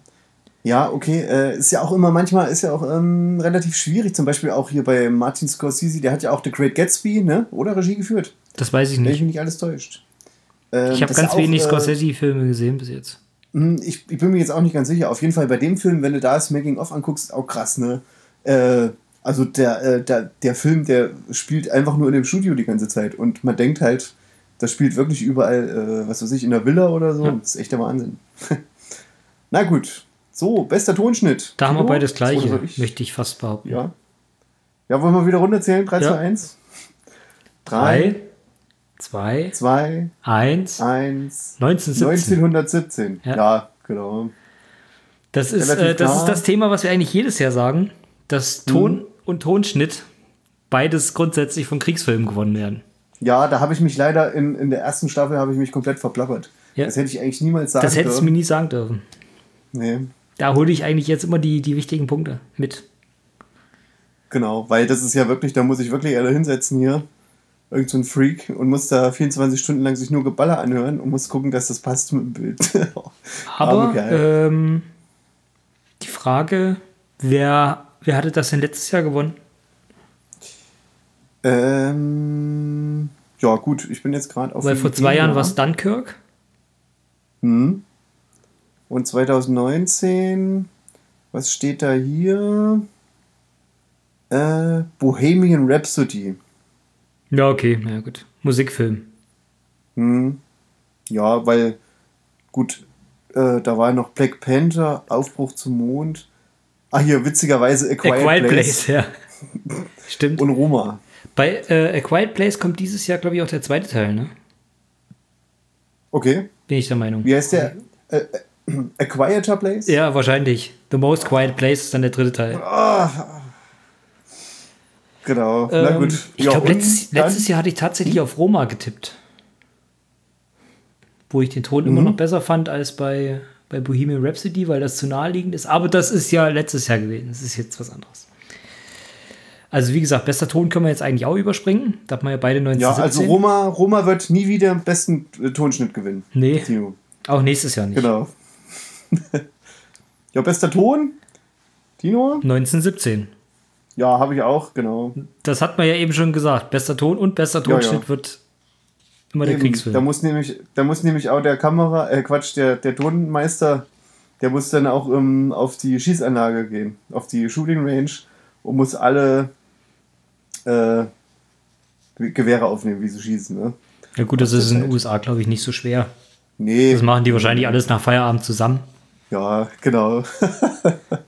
A: Ja, okay. Äh, ist ja auch immer manchmal ist ja auch ähm, relativ schwierig. Zum Beispiel auch hier bei Martin Scorsese, der hat ja auch The Great Gatsby, ne? Oder Regie geführt.
B: Das weiß ich
A: Wenn ich
B: nicht.
A: mich nicht alles täuscht. Ähm,
B: Ich habe ganz wenig
A: äh,
B: Scorsese-Filme gesehen bis jetzt.
A: Hm, Ich, ich bin mir jetzt auch nicht ganz sicher. Auf jeden Fall bei dem Film, wenn du da das Making-of anguckst, auch krass, ne? Äh, also der, äh, der, der Film, der spielt einfach nur in dem Studio die ganze Zeit. Und man denkt halt, das spielt wirklich überall, äh, was weiß ich, in der Villa oder so.
B: Ja.
A: Das ist echt der Wahnsinn. Na gut. So, bester Tonschnitt.
B: Da haben wir beides gleiche,
A: ich?
B: möchte ich fast behaupten.
A: Ja. Ja, wollen wir wieder runterzählen? 3,
B: Ja.
A: 2, 1.
B: 3,
A: 3,
B: 2,
A: 2,
B: 1,
A: 1.
B: 1917.
A: 1917.
B: Ja.
A: Ja, genau.
B: Das ist, äh, das ist das Thema, was wir eigentlich jedes Jahr sagen, dass Ton und Tonschnitt beides grundsätzlich von Kriegsfilmen gewonnen werden.
A: Ja, da habe ich mich leider in, in der ersten Staffel habe ich mich komplett verplappert.
B: Ja.
A: Das hätte ich eigentlich niemals sagen
B: Das hättest du mir
A: dürfen.
B: nie sagen dürfen.
A: Nee,
B: Da hole ich eigentlich jetzt immer die, die wichtigen Punkte mit.
A: genau, weil das ist ja wirklich, da muss ich wirklich alle hinsetzen hier. Irgend so ein Freak und muss da 24 Stunden lang sich nur Geballer anhören und muss gucken, dass das passt mit dem Bild.
B: Aber ähm, die Frage, wer, wer hatte das denn letztes Jahr gewonnen?
A: ähm, ja, gut, ich bin jetzt gerade auf.
B: Weil vor zwei Jahren war es
A: Wikipedia.
B: Dunkirk.
A: Hm. Und 2019, was steht da hier? Äh, Bohemian Rhapsody.
B: Ja, okay, na gut. Musikfilm.
A: Hm. Ja, weil, gut, äh, da war noch Black Panther, Aufbruch zum Mond. Ah, hier, witzigerweise A
B: A
A: Quiet,
B: Quiet
A: Place.
B: Place, ja. Stimmt.
A: Und Roma.
B: Bei äh, A Quiet Place kommt dieses Jahr, glaube ich, auch der zweite Teil, ne?
A: Okay,
B: Bin ich der Meinung.
A: wie heißt der? Äh, äh, A Quieter Place?
B: Ja, wahrscheinlich. The Most Quiet Place ist dann der dritte Teil.
A: Genau, na
B: Ähm,
A: gut.
B: Ich
A: Ja,
B: glaube, letztes, letztes Jahr hatte ich tatsächlich auf Roma getippt. Wo ich den Ton immer
A: Mhm.
B: noch besser fand als bei, bei Bohemian Rhapsody, weil das zu naheliegend ist. Aber das ist ja letztes Jahr gewesen. Das ist jetzt was anderes. Also, wie gesagt, bester Ton können wir jetzt eigentlich auch überspringen. Da hat man ja beide
A: Ja,
B: 1917.
A: also Roma, Roma wird nie wieder den besten äh, Tonschnitt gewinnen.
B: Nee,
A: Timo.
B: auch nächstes Jahr nicht.
A: Genau. ja, bester Ton? Tino?
B: 1917.
A: Ja, habe ich auch, genau.
B: Das hat man ja eben schon gesagt. Bester Ton und bester
A: Ja, ja.
B: Tonschnitt wird immer der
A: Eben,
B: Kriegsfilm.
A: Da muss nämlich, da muss nämlich auch der Kamera, äh Quatsch, der, der Tonmeister, der muss dann auch ähm, auf die Schießanlage gehen, auf die Shooting Range und muss alle äh, Gewehre aufnehmen, wie sie schießen. Ne?
B: ja gut, das ist in den. USA, glaube ich, nicht so schwer.
A: Nee.
B: Das machen die wahrscheinlich alles nach Feierabend zusammen.
A: Ja, genau.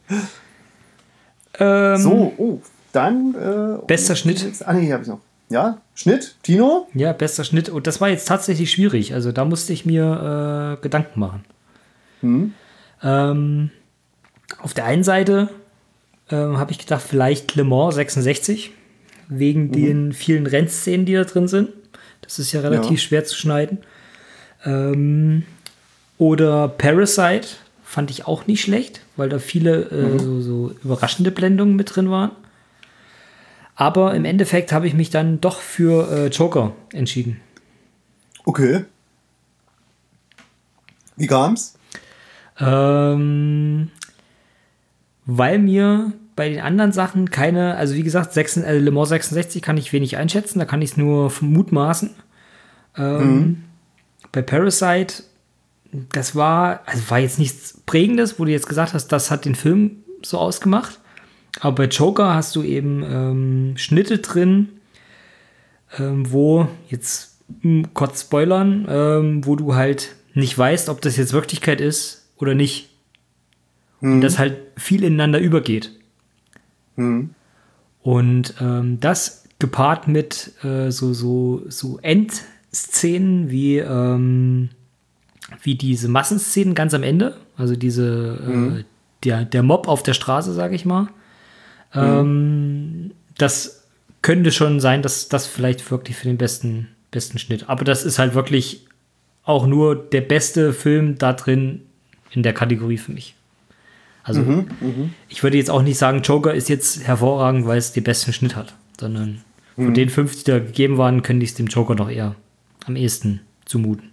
B: Ähm,
A: So, oh, dann. Äh,
B: Bester Schnitt.
A: Ah, nee, hier habe ich noch. Ja, Schnitt, Tino?
B: Ja, bester Schnitt. Und das war jetzt tatsächlich schwierig. Also da musste ich mir äh, Gedanken machen.
A: Hm.
B: Ähm, auf der einen Seite ähm, habe ich gedacht, vielleicht Le Mans 66, wegen den vielen Rennszenen, die da drin sind. Das ist ja relativ ja. schwer zu schneiden. Ähm, oder Parasite fand ich auch nicht schlecht, weil da viele äh, mhm. so, so, überraschende Blendungen mit drin waren. Aber im Endeffekt habe ich mich dann doch für äh, Joker entschieden.
A: Okay. Wie kam's?
B: Ähm, weil mir bei den anderen Sachen keine, also wie gesagt, 6, äh, Le Mans 66 kann ich wenig einschätzen, da kann ich es nur mutmaßen. Ähm, mhm. Bei Parasite, das war, also war jetzt nichts Prägendes, wo du jetzt gesagt hast, das hat den Film so ausgemacht. Aber bei Joker hast du eben ähm, Schnitte drin, ähm, wo, jetzt mh, hm, kurz spoilern, ähm, wo du halt nicht weißt, ob das jetzt Wirklichkeit ist oder nicht. Mhm. Und das halt viel ineinander übergeht. Mhm. Und ähm, das gepaart mit äh, so, so, so Endszenen wie, ähm, wie diese Massenszenen ganz am Ende, also diese, äh, mhm. äh, der, der Mob auf der Straße, sage ich mal. Ähm, das könnte schon sein, dass das vielleicht wirklich für den besten, besten Schnitt. Aber das ist halt wirklich auch nur der beste Film da drin in der Kategorie für mich. Also mhm, mh. ich würde jetzt auch nicht sagen, Joker ist jetzt hervorragend, weil es den besten Schnitt hat, sondern mhm. von den fünf, die da gegeben waren, könnte ich es dem Joker noch eher am ehesten zumuten.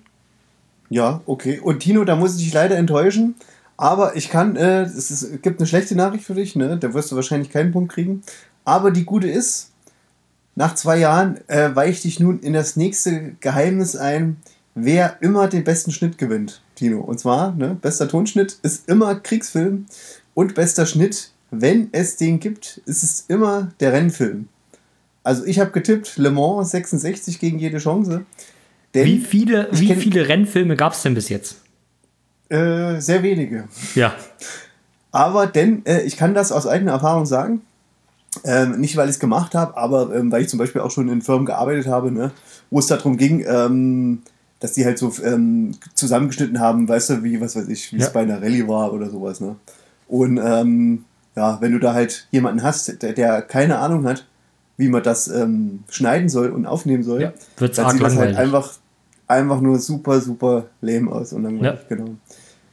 A: Ja, okay. Und Tino, da muss ich dich leider enttäuschen. Aber ich kann, äh, es, ist, es gibt eine schlechte Nachricht für dich, ne? Da wirst du wahrscheinlich keinen Punkt kriegen. Aber die gute ist, nach zwei Jahren äh, weiche ich nun in das nächste Geheimnis ein, wer immer den besten Schnitt gewinnt, Tino. Und zwar, ne, bester Tonschnitt ist immer Kriegsfilm und bester Schnitt, wenn es den gibt, ist es immer der Rennfilm. Also ich habe getippt, Le Mans 66 gegen jede Chance.
B: Wie viele, wie viele Rennfilme gab es denn bis jetzt?
A: Äh, sehr wenige.
B: Ja.
A: Aber denn, äh, ich kann das aus eigener Erfahrung sagen, ähm, nicht weil ich es gemacht habe, aber ähm, weil ich zum Beispiel auch schon in Firmen gearbeitet habe, ne, wo es darum ging, ähm, dass die halt so ähm, zusammengeschnitten haben, weißt du, wie, was weiß ich, wie es bei einer Rallye war oder sowas, ne? Und ähm, ja, wenn du da halt jemanden hast, der, der keine Ahnung hat, wie man das ähm, schneiden soll und aufnehmen soll, ja, dann sieht das halt einfach, einfach nur super, super lame aus und langweilig, ja. genau.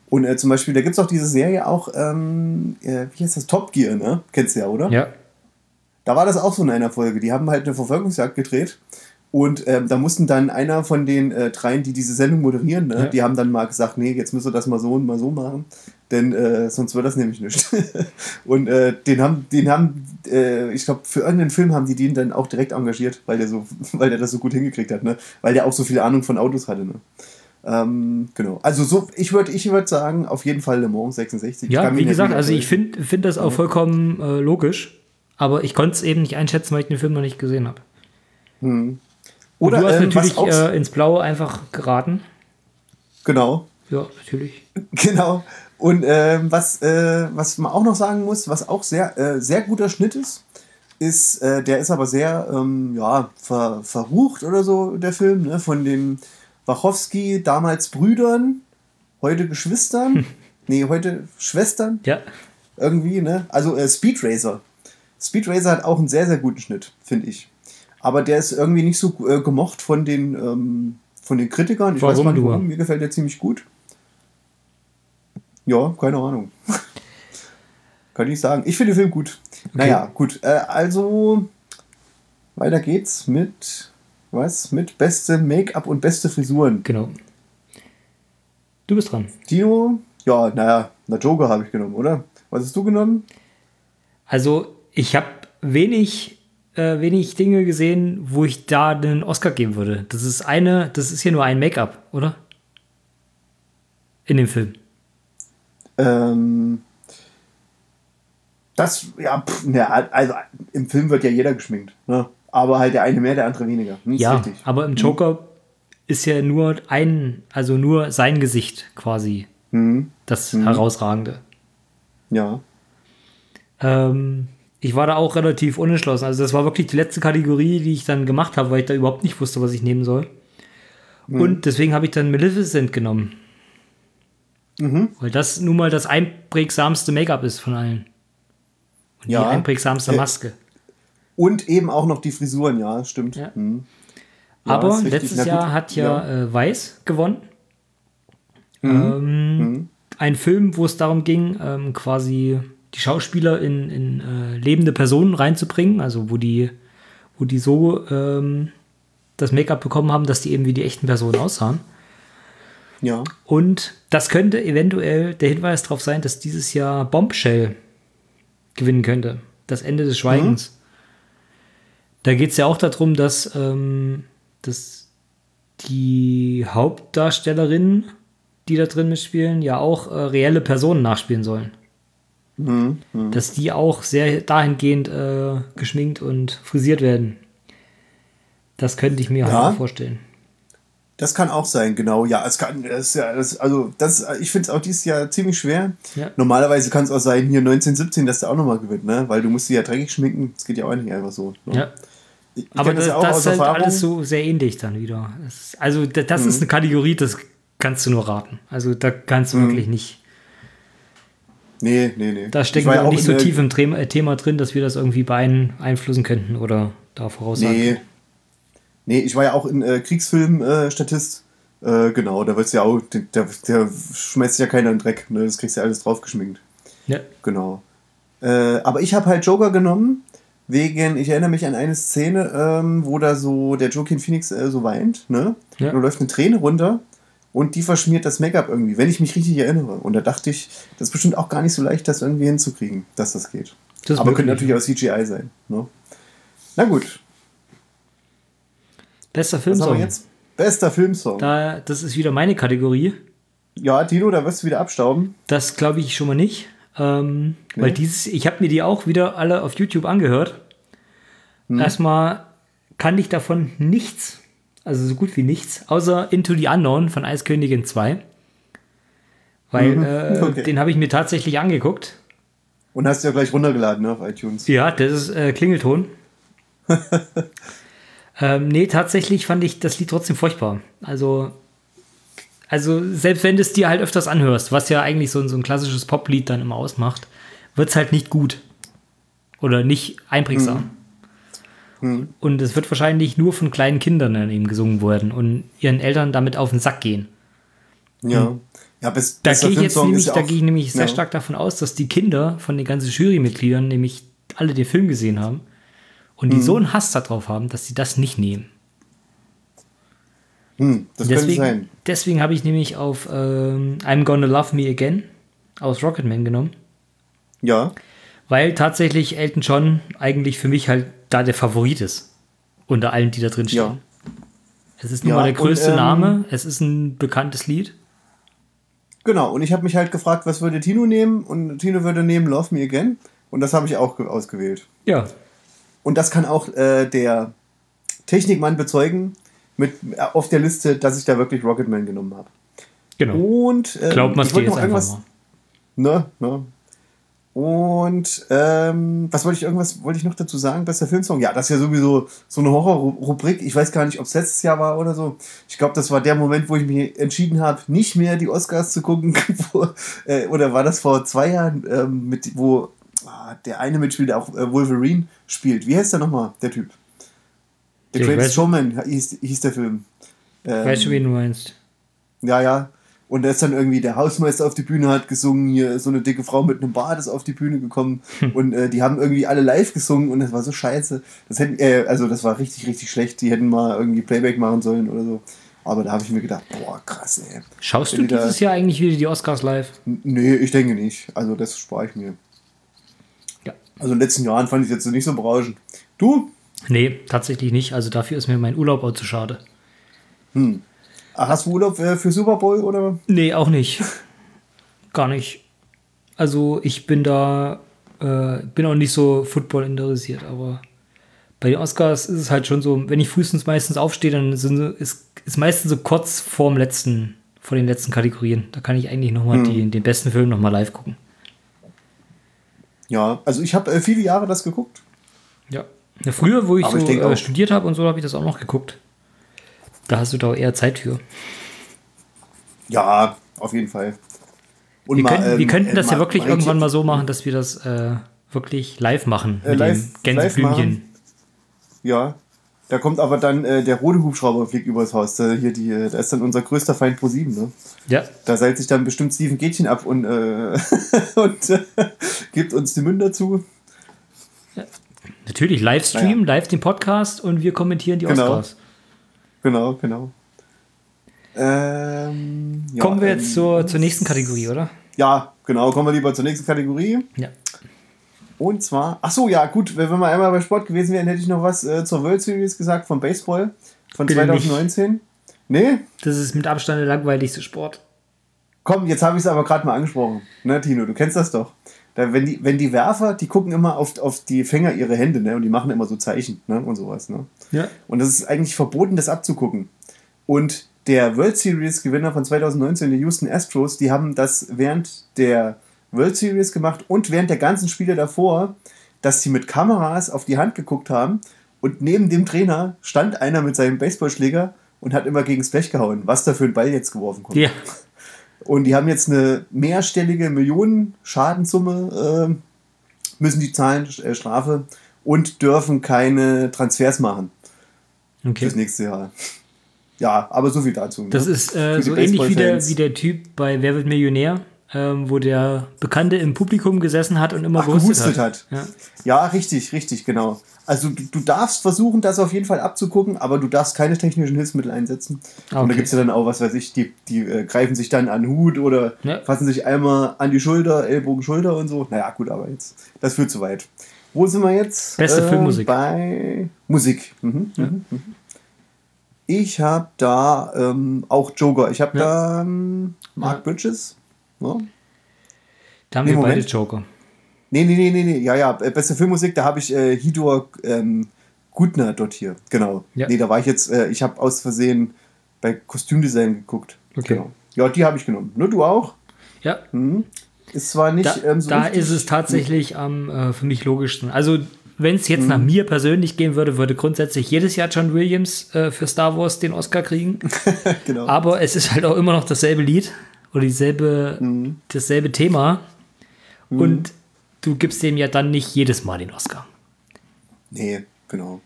A: Und äh, zum Beispiel, da gibt es auch diese Serie auch, ähm, äh, wie heißt das, Top Gear, ne? Kennst du ja, oder?
B: Ja.
A: Da war das auch so in einer Folge. Die haben halt eine Verfolgungsjagd gedreht und ähm, da mussten dann einer von den äh, dreien, die diese Sendung moderieren, ne, ja. die haben dann mal gesagt, nee, jetzt müssen wir das mal so und mal so machen, denn äh, sonst wird das nämlich nicht. und äh, den haben, den haben, äh, ich glaube, für irgendeinen Film haben die den dann auch direkt engagiert, weil der so, weil der das so gut hingekriegt hat, ne? Weil der auch so viel Ahnung von Autos hatte, ne? Ähm, genau. Also so, ich würde ich würd sagen, auf jeden Fall Le Mans 66.
B: Ja, wie gesagt, also ich finde find das auch vollkommen äh, logisch, aber ich konnte es eben nicht einschätzen, weil ich den Film noch nicht gesehen habe. Hm. Oder, du hast ähm, natürlich äh, ins Blaue einfach geraten.
A: Genau.
B: Ja, natürlich.
A: Genau. Und ähm, was, äh, was man auch noch sagen muss, was auch sehr, äh, sehr guter Schnitt ist, ist, äh, der ist aber sehr ähm, ja, ver, verrucht oder so, der Film, ne? von den Wachowski, damals Brüdern, heute Geschwistern, nee, heute Schwestern.
B: Ja.
A: Irgendwie, ne? Also äh, Speed Racer. Speed Racer hat auch einen sehr, sehr guten Schnitt, finde ich aber der ist irgendwie nicht so äh, gemocht von den, ähm, von den Kritikern. Ich warum weiß mal nicht warum, mir gefällt der ziemlich gut. Ja, keine Ahnung. Kann ich sagen. Ich finde den Film gut. Okay. Naja, gut. Äh, also, weiter geht's mit, was? Mit beste Make-up und beste Frisuren.
B: Genau. Du bist dran.
A: Dino? Ja, naja, na Joker habe ich genommen, oder? Was hast du genommen?
B: Also, ich habe wenig äh, wenig Dinge gesehen, wo ich da den Oscar geben würde. Das ist eine, das ist hier nur ein Make-up, oder? In dem Film.
A: Ähm, das, ja, pff, ja, also im Film wird ja jeder geschminkt, ne? Aber halt der eine mehr, der andere weniger.
B: Hm, ja, richtig. aber im Joker hm. ist ja nur ein, also nur sein Gesicht quasi hm. das hm. herausragende.
A: Ja.
B: Ähm, ich war da auch relativ unentschlossen. Also das war wirklich die letzte Kategorie, die ich dann gemacht habe, weil ich da überhaupt nicht wusste, was ich nehmen soll. Mhm. Und deswegen habe ich dann Maleficent genommen. Mhm. Weil das nun mal das einprägsamste Make-up ist von allen. Und ja. die einprägsamste Maske.
A: Und eben auch noch die Frisuren, ja, stimmt. Ja. Mhm.
B: Aber letztes Jahr hat ja, ja. Äh, Weiß gewonnen. Mhm. Ähm, mhm. Ein Film, wo es darum ging, ähm, quasi die Schauspieler in, in äh, lebende Personen reinzubringen, also wo die, wo die so ähm, das Make-up bekommen haben, dass die eben wie die echten Personen aussahen.
A: Ja.
B: Und das könnte eventuell der Hinweis darauf sein, dass dieses Jahr Bombshell gewinnen könnte. Das Ende des Schweigens. Mhm. Da geht es ja auch darum, dass, ähm, dass die Hauptdarstellerinnen, die da drin mitspielen, ja auch äh, reelle Personen nachspielen sollen. Mhm. Mhm. Dass die auch sehr dahingehend äh, geschminkt und frisiert werden. Das könnte ich mir ja. halt vorstellen.
A: Das kann auch sein, genau. Ja, es kann, das, ja, das, also das, ich finde es auch dieses Jahr ziemlich schwer. Ja. Normalerweise kann es auch sein, hier 1917, dass der auch nochmal gewinnt, ne? Weil du musst sie ja dreckig schminken. Das geht ja auch nicht einfach so. Ne?
B: Ja. Ich, Aber das, das, ja das ist halt alles so sehr ähnlich dann wieder. Also das mhm. ist eine Kategorie, das kannst du nur raten. Also da kannst du mhm. wirklich nicht.
A: Nee, nee, nee.
B: Da stecken wir auch nicht so tief im Thema drin, dass wir das irgendwie beeinflussen könnten oder da voraussagen.
A: Nee, Nee, ich war ja auch in äh, Kriegsfilm-Statist. Äh, genau, da wird's ja auch, der, der schmeißt ja keiner in den Dreck, ne? Das kriegst du ja alles draufgeschminkt.
B: Ja.
A: Genau. Äh, aber ich habe halt Joker genommen, wegen, ich erinnere mich an eine Szene, ähm, wo da so der Joaquin Phoenix äh, so weint, ne? Ja. Da läuft eine Träne runter und die verschmiert das Make-up irgendwie, wenn ich mich richtig erinnere. Und da dachte ich, das ist bestimmt auch gar nicht so leicht, das irgendwie hinzukriegen, dass das geht. Das aber könnte natürlich auch CGI sein. Ne? Na gut,
B: Bester Filmsong.
A: jetzt? Bester Filmsong.
B: Da, das ist wieder meine Kategorie.
A: Ja, Tino, da wirst du wieder abstauben.
B: Das glaube ich schon mal nicht. Ähm, nee. Weil dieses, ich habe mir die auch wieder alle auf YouTube angehört. Hm. Erstmal kann ich davon nichts, also so gut wie nichts, außer Into the Unknown von Eiskönigin 2. Weil mhm. äh, okay. den habe ich mir tatsächlich angeguckt.
A: Und hast du ja gleich runtergeladen ne, auf iTunes.
B: Ja, das ist äh, Klingelton. Ähm, nee, tatsächlich fand ich das Lied trotzdem furchtbar. Also, also selbst wenn du es dir halt öfters anhörst, was ja eigentlich so, so ein klassisches Poplied dann immer ausmacht, wird es halt nicht gut. Oder nicht einprägsam. Mhm. Mhm. Und es wird wahrscheinlich nur von kleinen Kindern dann eben gesungen werden und ihren Eltern damit auf den Sack gehen.
A: Ja. ja bis,
B: da gehe ich jetzt nämlich, da gehe ich nämlich sehr ja. stark davon aus, dass die Kinder von den ganzen Jurymitgliedern nämlich alle den Film gesehen haben und die mhm. so einen Hass darauf haben, dass sie das nicht nehmen.
A: Hm, das deswegen, sein.
B: Deswegen habe ich nämlich auf ähm, I'm Gonna Love Me Again aus Rocketman genommen.
A: Ja.
B: Weil tatsächlich Elton John eigentlich für mich halt da der Favorit ist. Unter allen, die da drin stehen. Ja. Es ist nun ja, mal der größte und, ähm, Name, es ist ein bekanntes Lied.
A: Genau, und ich habe mich halt gefragt, was würde Tino nehmen? Und Tino würde nehmen Love Me Again. Und das habe ich auch ausgewählt.
B: Ja,
A: und das kann auch äh, der Technikmann bezeugen mit äh, auf der Liste, dass ich da wirklich Rocketman genommen habe.
B: Genau.
A: Und ähm,
B: Glaubt man dir jetzt einfach mal.
A: Ne, ne. Und ähm, was wollte ich irgendwas wollte ich noch dazu sagen? Bester Filmsong? Ja, das ist ja sowieso so eine Horror-Rubrik. Ich weiß gar nicht, ob es letztes Jahr war oder so. Ich glaube, das war der Moment, wo ich mich entschieden habe, nicht mehr die Oscars zu gucken. wo, äh, oder war das vor zwei Jahren, ähm, mit, wo ah, der eine mitspielt, der auch äh, Wolverine spielt. Wie heißt der nochmal, der Typ? The ja, Greatest Showman hieß, hieß der Film.
B: Ähm, weißt du, wen du meinst?
A: Ja, ja. Und da ist dann irgendwie der Hausmeister auf die Bühne hat gesungen, hier so eine dicke Frau mit einem Bart ist auf die Bühne gekommen hm. und äh, die haben irgendwie alle live gesungen und das war so scheiße. Das hätten, äh, also das war richtig, richtig schlecht. Die hätten mal irgendwie Playback machen sollen oder so. Aber da habe ich mir gedacht, boah, krass, ey.
B: Schaust Wenn du dieses Jahr eigentlich wieder die Oscars live?
A: Nee, ich denke nicht. Also das spare ich mir. Also in den letzten Jahren fand ich es jetzt nicht so berauschend. Du?
B: Nee, tatsächlich nicht. Also dafür ist mir mein Urlaub auch zu schade.
A: Hm. Ach, hast du Urlaub äh, für Super Bowl oder?
B: Nee, auch nicht. Gar nicht. Also ich bin da, äh, bin auch nicht so Football interessiert, aber bei den Oscars ist es halt schon so, wenn ich frühestens meistens aufstehe, dann sind, ist, ist meistens so kurz vorm letzten, vor den letzten Kategorien. Da kann ich eigentlich nochmal hm. den besten Film nochmal live gucken.
A: Ja, also ich habe äh, viele Jahre das geguckt.
B: Ja. ja früher, wo ich Aber so ich äh, studiert habe und so, habe ich das auch noch geguckt. Da hast du da eher Zeit für.
A: Ja, auf jeden Fall.
B: Und wir, mal, können, ähm, wir könnten das äh, ja wirklich irgendwann mal so machen, dass wir das äh, wirklich live machen.
A: Äh, mit live, dem Gänseblümchen.
B: Ja.
A: Da kommt aber dann äh, der rote Hubschrauber fliegt übers Haus. Da, hier die, äh, da ist dann unser größter Feind pro 7, ne?
B: Ja.
A: Da seilt sich dann bestimmt Steven Gätchen ab und, äh, und äh, gibt uns die Münder zu.
B: Natürlich Livestream, live den Podcast und wir kommentieren die
A: Genau.
B: Oscars.
A: Genau, genau. Ähm, ja,
B: Kommen wir jetzt
A: ähm,
B: zur, zur nächsten Kategorie, oder?
A: Ja, genau. Kommen wir lieber zur nächsten Kategorie.
B: Ja.
A: Und zwar, ach so, ja, gut, wenn wir mal einmal bei Sport gewesen wären, hätte ich noch was äh, zur World Series gesagt vom Baseball von
B: Bitte nicht.
A: 2019. Nee?
B: Das ist mit Abstand der langweiligste Sport.
A: Komm, jetzt habe ich es aber gerade mal angesprochen. Ne, Tino, du kennst das doch. Da, wenn, die, wenn die Werfer, die gucken immer auf, auf die Fänger ihre Hände, ne? Und die machen immer so Zeichen, ne? Und sowas, ne?
B: Ja.
A: Und das ist eigentlich verboten, das abzugucken. Und der World Series Gewinner von 2019, die Houston Astros, die haben das während der World Series gemacht und während der ganzen Spiele davor, dass sie mit Kameras auf die Hand geguckt haben und neben dem Trainer stand einer mit seinem Baseballschläger und hat immer gegen das Blech gehauen, was da für ein Ball jetzt geworfen kommt.
B: Ja.
A: Und die haben jetzt eine mehrstellige Millionen-Schadenssumme, äh, müssen die zahlen, äh, Strafe, und dürfen keine Transfers machen
B: Okay.
A: fürs nächste Jahr. Ja, aber so viel dazu. ne?
B: Das ist äh, so ähnlich wie der, wie der Typ bei Wer wird Millionär, ähm, wo der Bekannte im Publikum gesessen hat und immer
A: Ach,
B: gehustet,
A: gehustet
B: hat.
A: hat.
B: Ja.
A: Ja, richtig, richtig, genau. Also du du darfst versuchen, das auf jeden Fall abzugucken, aber du darfst keine technischen Hilfsmittel einsetzen. Und da
B: Okay.
A: gibt es ja dann auch, was weiß ich, die, die äh, greifen sich dann an den Hut oder
B: Ja.
A: fassen sich einmal an die Schulter, Ellbogen, Schulter und so. Naja, gut, aber jetzt, das führt zu weit. Wo sind wir jetzt?
B: Beste Filmmusik.
A: Bei Musik. Mhm, mhm, mhm. Ich habe da ähm, auch Joker. Ich habe
B: Ja.
A: da ähm, Mark
B: Ja.
A: Bridges. Ja.
B: Da haben
A: Nee,
B: wir beide
A: Moment.
B: Joker.
A: Nee, nee, nee, nee, nee. Ja, ja, äh, beste Filmmusik, da habe ich äh, Hidor ähm, Gutner dort hier. Genau.
B: Ja.
A: Nee, da war ich jetzt, äh, ich habe aus Versehen bei Kostümdesign geguckt.
B: Okay.
A: Genau. Ja, die habe ich genommen. Nur du auch?
B: Ja,
A: Ist zwar nicht
B: da,
A: ähm, so
B: da ist es tatsächlich am äh, für mich logischsten. Also, wenn es jetzt
A: Mhm.
B: nach mir persönlich gehen würde, würde grundsätzlich jedes Jahr John Williams äh, für Star Wars den Oscar kriegen.
A: genau.
B: Aber es ist halt auch immer noch dasselbe Lied oder dieselbe,
A: Mhm.
B: dasselbe Thema. Und du gibst dem ja dann nicht jedes Mal den Oscar.
A: Nee, genau.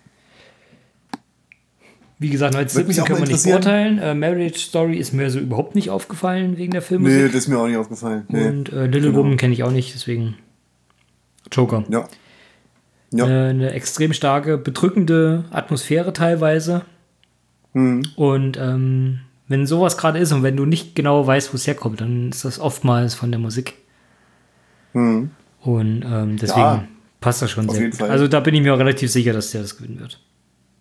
B: Wie gesagt, 1917
A: auch
B: können wir nicht beurteilen. Äh, Marriage Story ist mir so überhaupt nicht aufgefallen wegen der
A: Nee,
B: Filmmusik.
A: das ist mir auch nicht aufgefallen. Nee.
B: Und äh, Little
A: Genau.
B: Woman kenne ich auch nicht, deswegen Joker.
A: Ja. Ja.
B: Äh, eine extrem starke, bedrückende Atmosphäre teilweise.
A: Mhm.
B: Und ähm, wenn sowas gerade ist und wenn du nicht genau weißt, wo es herkommt, dann ist das oftmals von der Musik.
A: Mhm.
B: Und ähm, deswegen
A: Ja,
B: passt das schon sehr gut.
A: Fall.
B: Also da bin ich mir auch relativ sicher, dass der das gewinnen wird.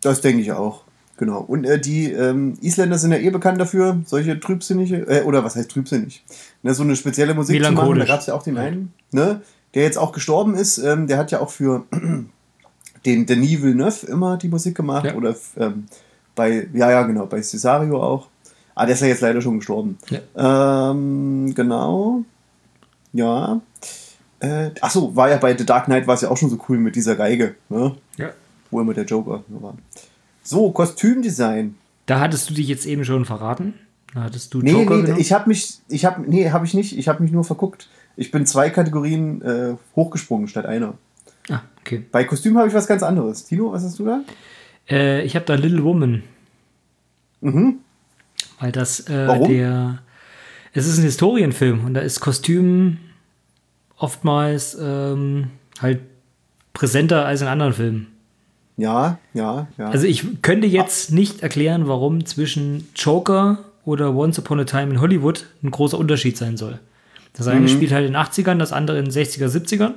A: Das denke ich auch. Genau. Und äh, die ähm, Isländer sind ja eh bekannt dafür, solche trübsinnige, äh, oder was heißt trübsinnig? Ne, so eine spezielle Musik zu machen. Da gab es ja auch den einen, ne, der jetzt auch gestorben ist. Ähm, der hat ja auch für den Denis Villeneuve immer die Musik gemacht.
B: Ja.
A: Oder ähm, bei, ja, ja, genau, bei Cesario auch. Ah, der ist ja jetzt leider schon gestorben. Ähm, genau. Ja. Äh, achso, war ja bei The Dark Knight war es ja auch schon so cool mit dieser Geige, ne?
B: Ja.
A: wo immer der Joker war. So, Kostümdesign.
B: Da hattest du dich jetzt eben schon verraten. Da hattest du
A: Nee,
B: Joker
A: nee,
B: genommen.
A: ich habe mich, ich habe, nee, habe ich nicht. Ich habe mich nur verguckt. Ich bin zwei Kategorien äh, hochgesprungen statt einer.
B: ah, okay.
A: Bei Kostüm habe ich was ganz anderes. Tino, was hast du da?
B: Äh, ich habe da Little Woman.
A: Mhm.
B: Weil das äh,
A: Warum?
B: der. Es ist ein Historienfilm und da ist Kostüm oftmals ähm, halt präsenter als in anderen Filmen.
A: Ja, ja, ja.
B: Also ich könnte jetzt nicht erklären, warum zwischen Joker oder Once Upon a Time in Hollywood ein großer Unterschied sein soll. Das eine spielt halt in den 80ern, das andere in den 60er, 70ern.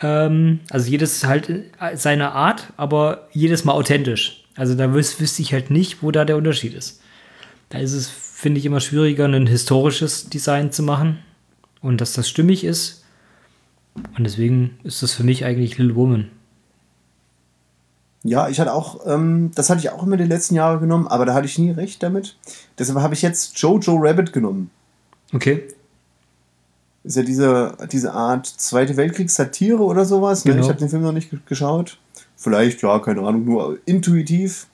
B: Ähm, also jedes halt seine Art, aber jedes Mal authentisch. Also da wüs wüsste ich halt nicht, wo da der Unterschied ist. Da ist es, finde ich, immer schwieriger, ein historisches Design zu machen und dass das stimmig ist. Und deswegen ist das für mich eigentlich Little Woman.
A: ja, ich hatte auch, ähm, das hatte ich auch immer die letzten Jahre genommen, aber da hatte ich nie recht damit. Deshalb habe ich jetzt Jojo Rabbit genommen.
B: Okay.
A: Ist ja diese, diese Art Zweite Weltkriegs-Satire oder sowas. Ne?
B: Genau.
A: Ich habe den Film noch nicht ge- geschaut. Vielleicht, ja, keine Ahnung, nur intuitiv.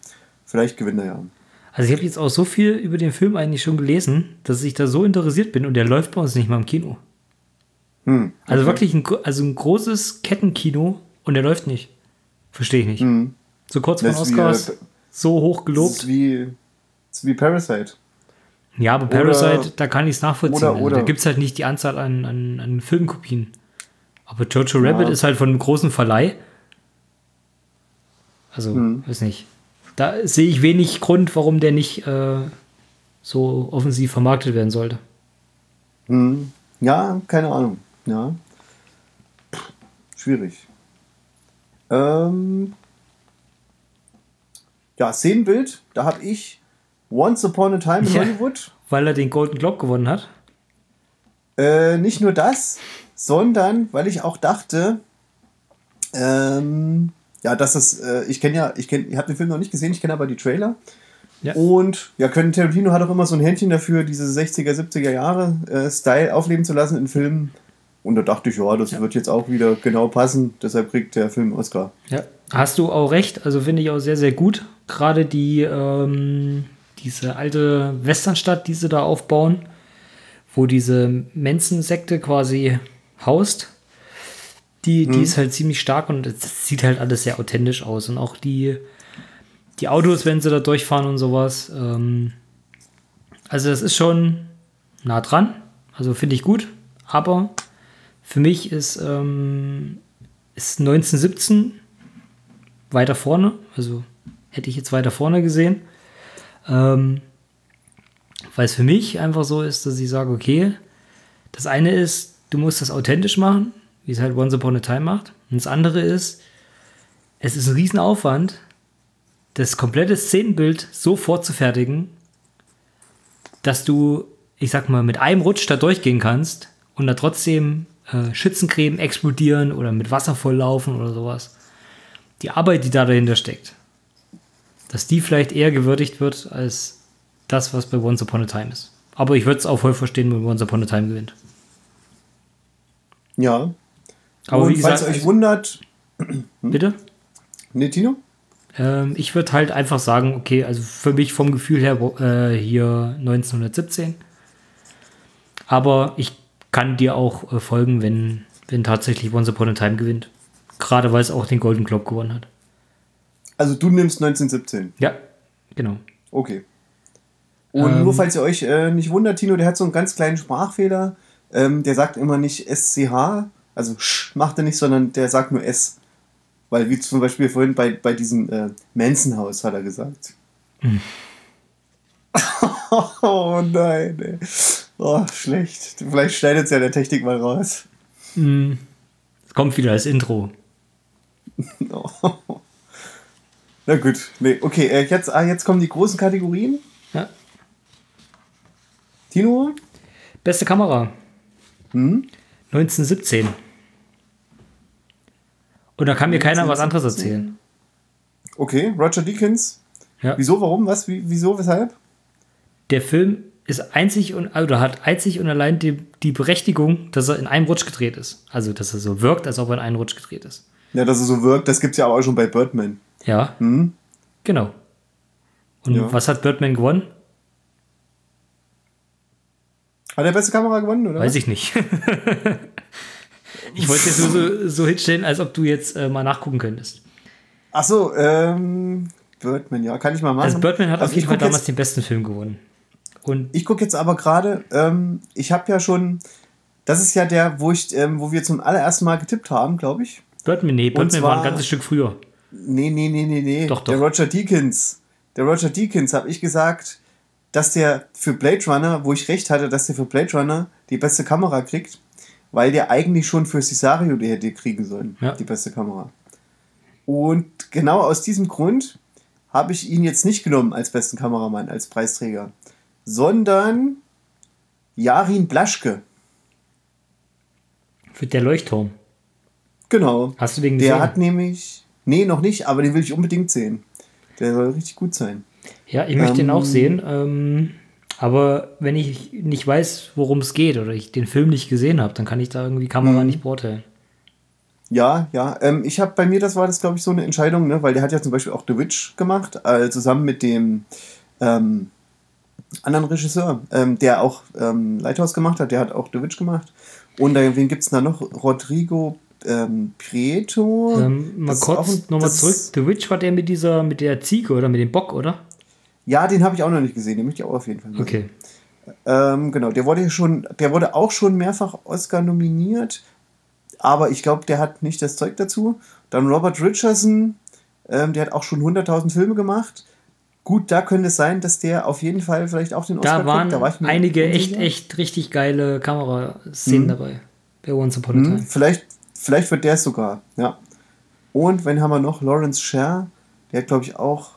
A: Vielleicht gewinnt er ja.
B: Also ich habe jetzt auch so viel über den Film eigentlich schon gelesen, dass ich da so interessiert bin und der läuft bei uns nicht mal im Kino.
A: Hm.
B: Also wirklich ein, also ein großes Kettenkino und der läuft nicht. Verstehe ich nicht.
A: Hm.
B: So kurz vor Oscars, wie, so hoch gelobt. Das
A: ist wie, das ist wie Parasite.
B: Ja, aber Parasite, oder, da kann ich es nachvollziehen. Oder, also, da gibt es halt nicht die Anzahl an, an, an Filmkopien. Aber Jojo ja. Rabbit ist halt von einem großen Verleih. Also, hm. weiß nicht. Da sehe ich wenig Grund, warum der nicht äh, so offensiv vermarktet werden sollte.
A: Hm. Ja, keine Ahnung. Ja. Schwierig. Ähm, ja, Szenenbild, da habe ich Once Upon a Time in ja, Hollywood.
B: Weil er den Golden Globe gewonnen hat?
A: Äh, nicht nur das, sondern weil ich auch dachte, ähm, ja, dass es, äh, ich kenne ja, ich kenne, ich habe den Film noch nicht gesehen, ich kenne aber die Trailer. Ja. Und ja, Quentin Tarantino hat auch immer so ein Händchen dafür, diese 60er, 70er Jahre äh, Style aufleben zu lassen in Filmen. Und da dachte ich, ja, das ja. wird jetzt auch wieder genau passen. Deshalb kriegt der Film Oscar.
B: Ja, hast du auch recht. Also finde ich auch sehr, sehr gut. Gerade die, ähm, diese alte Westernstadt, die sie da aufbauen, wo diese Menschensekte quasi haust. Die, die mhm. ist halt ziemlich stark und es sieht halt alles sehr authentisch aus. Und auch die, die Autos, wenn sie da durchfahren und sowas. Ähm, also das ist schon nah dran. Also finde ich gut. Aber für mich ist, ähm, ist 1917 weiter vorne. Also hätte ich jetzt weiter vorne gesehen. Ähm, weil es für mich einfach so ist, dass ich sage, okay, das eine ist, du musst das authentisch machen, wie es halt Once Upon a Time macht. Und das andere ist, es ist ein Riesenaufwand, das komplette Szenenbild so vorzufertigen, dass du, ich sag mal, mit einem Rutsch da durchgehen kannst und da trotzdem äh, Schützencreme explodieren oder mit Wasser volllaufen oder sowas. Die Arbeit, die da dahinter steckt, dass die vielleicht eher gewürdigt wird als das, was bei Once Upon a Time ist. Aber ich würde es auch voll verstehen, wenn Once Upon a Time gewinnt.
A: Ja. Aber Und wie gesagt, falls ihr euch wundert.
B: Hm? Bitte?
A: Ne, Tino?
B: Ähm, ich würde halt einfach sagen, okay, also für mich vom Gefühl her äh, hier 1917. Aber ich kann dir auch äh, folgen, wenn, wenn tatsächlich Once Upon a Time gewinnt. Gerade weil es auch den Golden Globe gewonnen hat.
A: Also du nimmst 1917?
B: Ja, genau.
A: Okay. Und ähm, nur falls ihr euch äh, nicht wundert, Tino, der hat so einen ganz kleinen Sprachfehler. Ähm, der sagt immer nicht SCH, also Sch macht er nicht, sondern der sagt nur S. Weil, wie zum Beispiel vorhin bei, bei diesem äh, Manson-Haus hat er gesagt. Hm. oh nein, ey. Oh, schlecht. Vielleicht schneidet es ja der Technik mal raus.
B: Hm. Es kommt wieder als Intro.
A: Na gut, nee, okay, äh, jetzt, ah, jetzt kommen die großen Kategorien. Ja. Tino?
B: Beste Kamera. Hm? 1917. Und da kann mir keiner was anderes erzählen.
A: Okay, Roger Deakins. Ja. Wieso, warum, was, wie, wieso, weshalb?
B: Der Film ist einzig und oder hat einzig und allein die, die Berechtigung, dass er in einem Rutsch gedreht ist. Also, dass er so wirkt, als ob er in einem Rutsch gedreht ist.
A: Ja, dass er so wirkt, das gibt es ja auch schon bei Birdman.
B: Ja. Hm? Genau. Und ja. was hat Birdman gewonnen?
A: Hat er beste Kamera gewonnen, oder?
B: Weiß ich nicht. ich wollte es nur so, so hinstellen, als ob du jetzt äh, mal nachgucken könntest.
A: Ach so, ähm, Birdman, ja, kann ich mal machen. Also
B: Birdman hat also auf jeden Fall damals den besten Film gewonnen.
A: Und ich gucke jetzt aber gerade, ähm, ich habe ja schon, das ist ja der, wo ich, ähm, wo wir zum allerersten Mal getippt haben, glaube ich.
B: Birdman, nee, Birdman zwar, war ein ganzes Stück früher.
A: Nee, nee, nee, nee, nee. Doch, doch. Der Roger Deakins. Der Roger Deakins, habe ich gesagt, dass der für Blade Runner, wo ich recht hatte, dass der für Blade Runner die beste Kamera kriegt, weil der eigentlich schon für Cesario die hätte kriegen sollen, ja. die beste Kamera. Und genau aus diesem Grund habe ich ihn jetzt nicht genommen als besten Kameramann, als Preisträger sondern Jarin Blaschke.
B: Für der Leuchtturm.
A: Genau.
B: Hast du den
A: gesehen? Der hat nämlich. Nee, noch nicht, aber den will ich unbedingt sehen. Der soll richtig gut sein.
B: Ja, ich möchte ähm, den auch sehen. Ähm, aber wenn ich nicht weiß, worum es geht oder ich den Film nicht gesehen habe, dann kann ich da irgendwie Kamera mhm. nicht beurteilen.
A: Ja, ja. Ähm, ich habe bei mir, das war das, glaube ich, so eine Entscheidung, ne? weil der hat ja zum Beispiel auch The Witch gemacht, äh, zusammen mit dem ähm, anderen Regisseur, ähm, der auch ähm, Lighthouse gemacht hat, der hat auch The Witch gemacht. Und äh, wen gibt es da noch? Rodrigo ähm, Prieto.
B: Ähm, mal kurz nochmal zurück. The Witch war der mit dieser, mit der Ziege oder mit dem Bock, oder?
A: Ja, den habe ich auch noch nicht gesehen. Den möchte ich auch auf jeden Fall
B: sehen. Okay.
A: Ähm, genau, der wurde schon, der wurde auch schon mehrfach Oscar nominiert, aber ich glaube, der hat nicht das Zeug dazu. Dann Robert Richardson, ähm, der hat auch schon 100.000 Filme gemacht. Gut, da könnte es sein, dass der auf jeden Fall vielleicht auch den
B: Oscar da waren kriegt. Da war einige echt, echt richtig geile Kameraszenen mhm. dabei bei Once Upon a mhm. Time.
A: Mhm, vielleicht, vielleicht wird der es sogar, ja. Und wenn haben wir noch Lawrence Sher, der hat glaube ich auch,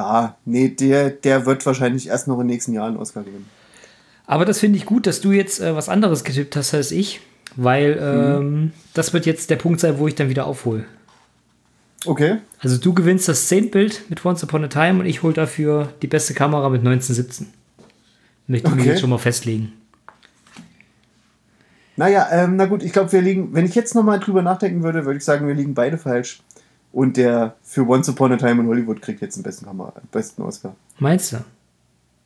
A: ja, nee, der, der wird wahrscheinlich erst noch in den nächsten Jahren Oscar gewinnen.
B: Aber das finde ich gut, dass du jetzt äh, was anderes getippt hast als ich, weil ähm, mhm. das wird jetzt der Punkt sein, wo ich dann wieder aufhole.
A: Okay.
B: Also du gewinnst das Szenenbild mit Once Upon a Time und ich hole dafür die beste Kamera mit 1917. Möchte ich okay. jetzt schon mal festlegen.
A: Naja, ähm, na gut, ich glaube, wir liegen, wenn ich jetzt nochmal drüber nachdenken würde, würde ich sagen, wir liegen beide falsch. Und der für Once Upon a Time in Hollywood kriegt jetzt den besten Kamera, besten Oscar.
B: Meinst du?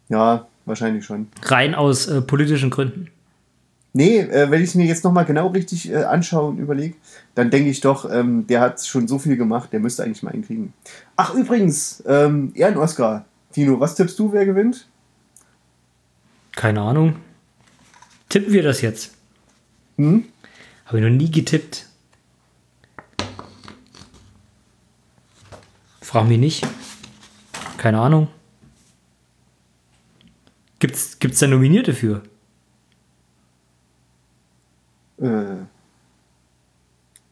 A: Ja, wahrscheinlich schon.
B: Rein aus äh, politischen Gründen.
A: Nee, äh, wenn ich es mir jetzt nochmal genau richtig äh, anschaue und überlege, dann denke ich doch, ähm, der hat schon so viel gemacht, der müsste eigentlich mal einen kriegen. Ach, übrigens, ähm, Ehren-Oscar. Tino, was tippst du, wer gewinnt?
B: Keine Ahnung. Tippen wir das jetzt? Hm? Habe ich noch nie getippt. Frag mich nicht. Keine Ahnung. Gibt's, gibt's da Nominierte für?
A: Äh,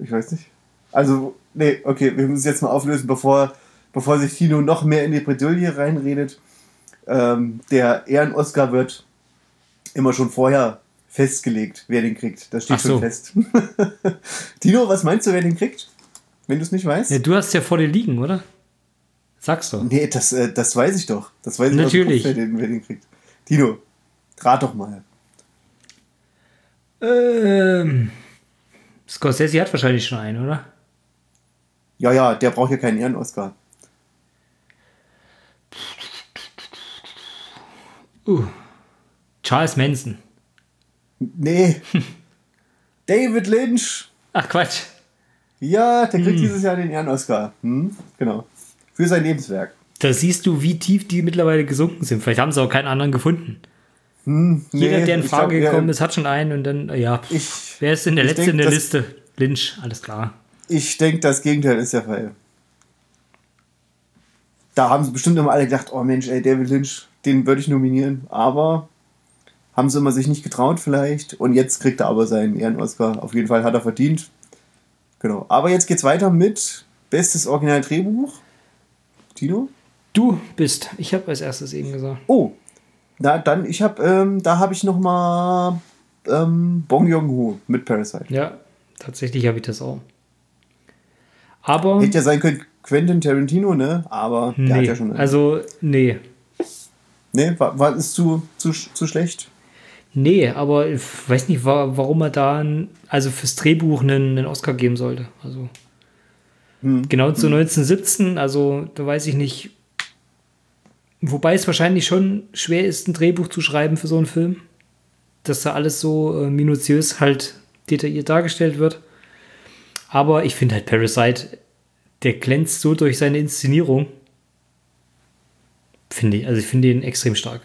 A: ich weiß nicht. Also, nee, okay, wir müssen es jetzt mal auflösen, bevor, bevor sich Tino noch mehr in die Bredouille reinredet. Ähm, der Ehren-Oscar wird immer schon vorher festgelegt, wer den kriegt. Das steht so. schon fest. Tino, was meinst du, wer den kriegt? Wenn du es nicht weißt?
B: Ja, du hast ja vor dir liegen, oder? Sagst du.
A: Nee, das, äh, das weiß ich doch. Das weiß ich
B: Natürlich.
A: Doch, wer, den, wer den kriegt. Tino, rat doch mal.
B: Ähm, Scorsese hat wahrscheinlich schon einen, oder?
A: Ja, ja, der braucht ja keinen Ehren-Oscar.
B: Uh, Charles Manson.
A: Nee. David Lynch.
B: Ach Quatsch.
A: Ja, der kriegt hm. dieses Jahr den Ehren-Oscar. Hm, genau. Für sein Lebenswerk.
B: Da siehst du, wie tief die mittlerweile gesunken sind. Vielleicht haben sie auch keinen anderen gefunden. Hm, nee, Jeder, der in Frage glaub, gekommen ja, ist, hat schon einen und dann, ja. Ich, wer ist denn der Letzte denk, in der Liste? Lynch, alles klar.
A: Ich denke, das Gegenteil ist der Fall. Da haben sie bestimmt immer alle gedacht, oh Mensch, ey, David Lynch, den würde ich nominieren. Aber haben sie immer sich nicht getraut vielleicht. Und jetzt kriegt er aber seinen Ehren-Oscar. Auf jeden Fall hat er verdient. Genau. Aber jetzt geht's weiter mit Bestes Original-Drehbuch. Tino?
B: Du bist. Ich habe als erstes eben gesagt.
A: Oh, na, dann, ich habe, ähm, da habe ich noch mal ähm, Bong Joon-ho mit Parasite.
B: Ja, tatsächlich habe ich das auch. Aber.
A: Hätte ja sein können Quentin Tarantino, ne? Aber
B: der nee, hat ja schon. Also, nee.
A: Nee, war, war ist zu, zu, zu schlecht?
B: Nee, aber ich weiß nicht, warum er da ein, also fürs Drehbuch einen, einen Oscar geben sollte. Also. Hm. Genau zu hm. 1917, also da weiß ich nicht, Wobei es wahrscheinlich schon schwer ist, ein Drehbuch zu schreiben für so einen Film. Dass da alles so äh, minutiös halt detailliert dargestellt wird. Aber ich finde halt Parasite, der glänzt so durch seine Inszenierung. Finde ich, also ich finde ihn extrem stark.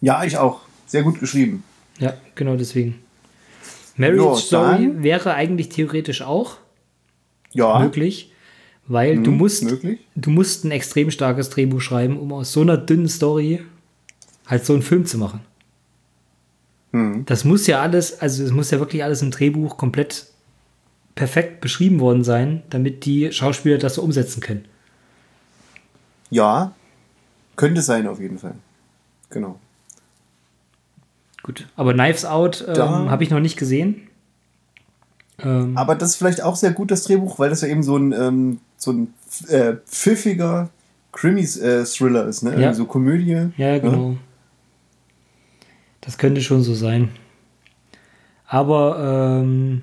A: Ja, ich auch. Sehr gut geschrieben.
B: Ja, genau deswegen. Marriage jo, Story wäre eigentlich theoretisch auch
A: ja.
B: möglich. Weil mhm, du musst, möglich. du musst ein extrem starkes Drehbuch schreiben, um aus so einer dünnen Story halt so einen Film zu machen. Mhm. Das muss ja alles, also es muss ja wirklich alles im Drehbuch komplett perfekt beschrieben worden sein, damit die Schauspieler das so umsetzen können.
A: Ja, könnte sein auf jeden Fall. Genau.
B: Gut, aber Knives Out ähm, habe ich noch nicht gesehen.
A: Ähm, aber das ist vielleicht auch sehr gut, das Drehbuch, weil das ja eben so ein, ähm, so ein äh, pfiffiger Krimi-Thriller äh, ist, ne? Ja. So Komödie.
B: Ja, genau. Ja? Das könnte schon so sein. Aber ähm,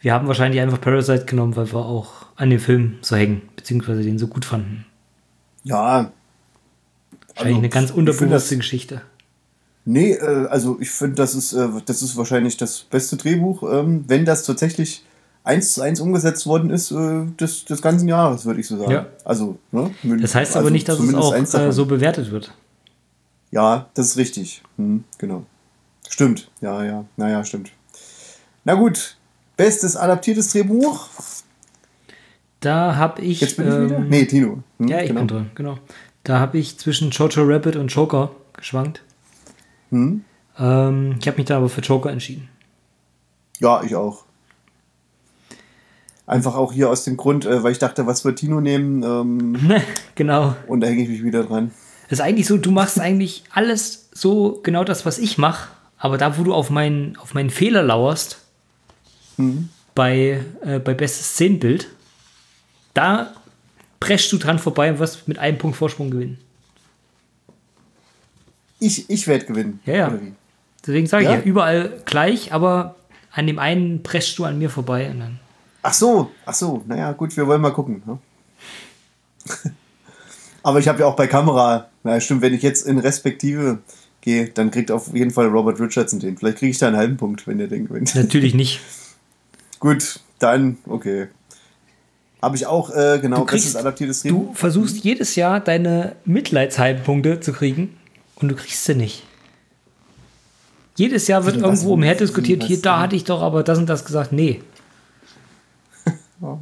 B: wir haben wahrscheinlich einfach Parasite genommen, weil wir auch an dem Film so hängen, beziehungsweise den so gut fanden.
A: Ja.
B: Wahrscheinlich also, eine ganz unterbewusste Geschichte.
A: Nee, äh, also ich finde, das ist, äh, das ist wahrscheinlich das beste Drehbuch, ähm, wenn das tatsächlich eins zu eins umgesetzt worden ist, äh, des, des ganzen Jahres, würde ich so sagen.
B: Ja.
A: Also, ne?
B: Das heißt aber
A: also
B: nicht, dass es auch äh, so bewertet wird.
A: Ja, das ist richtig. Hm, genau. Stimmt. Ja, ja. Naja, stimmt. Na gut. Bestes adaptiertes Drehbuch.
B: Da habe ich.
A: Jetzt bin ich wieder.
B: ähm,
A: Nee, Tino. Hm,
B: Ja, ich
A: genau.
B: bin drin, genau. Da habe ich zwischen Jojo Rabbit und Joker geschwankt.
A: Hm?
B: Ähm, ich habe mich da aber für Joker entschieden.
A: Ja, ich auch. Einfach auch hier aus dem Grund, äh, weil ich dachte, was wird Tino nehmen? Ähm,
B: genau.
A: und da hänge ich mich wieder dran.
B: Das ist eigentlich so, du machst eigentlich alles so genau das, was ich mache, aber da, wo du auf meinen, auf meinen Fehler lauerst,
A: Mhm.
B: bei, äh, bei bestes Szenenbild, da preschst du dran vorbei und wirst mit einem Punkt Vorsprung gewinnen.
A: Ich, ich werde gewinnen.
B: Ja, ja. Deswegen sage ich
A: Ja?
B: ja, überall gleich, aber an dem einen preschst du an mir vorbei und dann.
A: Ach so, ach so. Naja, gut, wir wollen mal gucken. Ne? Aber ich habe ja auch bei Kamera, na stimmt, wenn ich jetzt in Respektive gehe, dann kriegt auf jeden Fall Robert Richardson den. Vielleicht kriege ich da einen halben Punkt, wenn der den gewinnt.
B: Natürlich nicht.
A: Gut, dann, okay. Habe ich auch, äh, genau,
B: Du kriegst-
A: bestes adaptiertes Drehbuch.
B: Du versuchst jedes Jahr deine Mitleidshalbpunkte zu kriegen und du kriegst sie nicht. Jedes Jahr wird irgendwo umher diskutiert, hier, da
A: denn?
B: hatte ich doch aber das und das gesagt. Nee.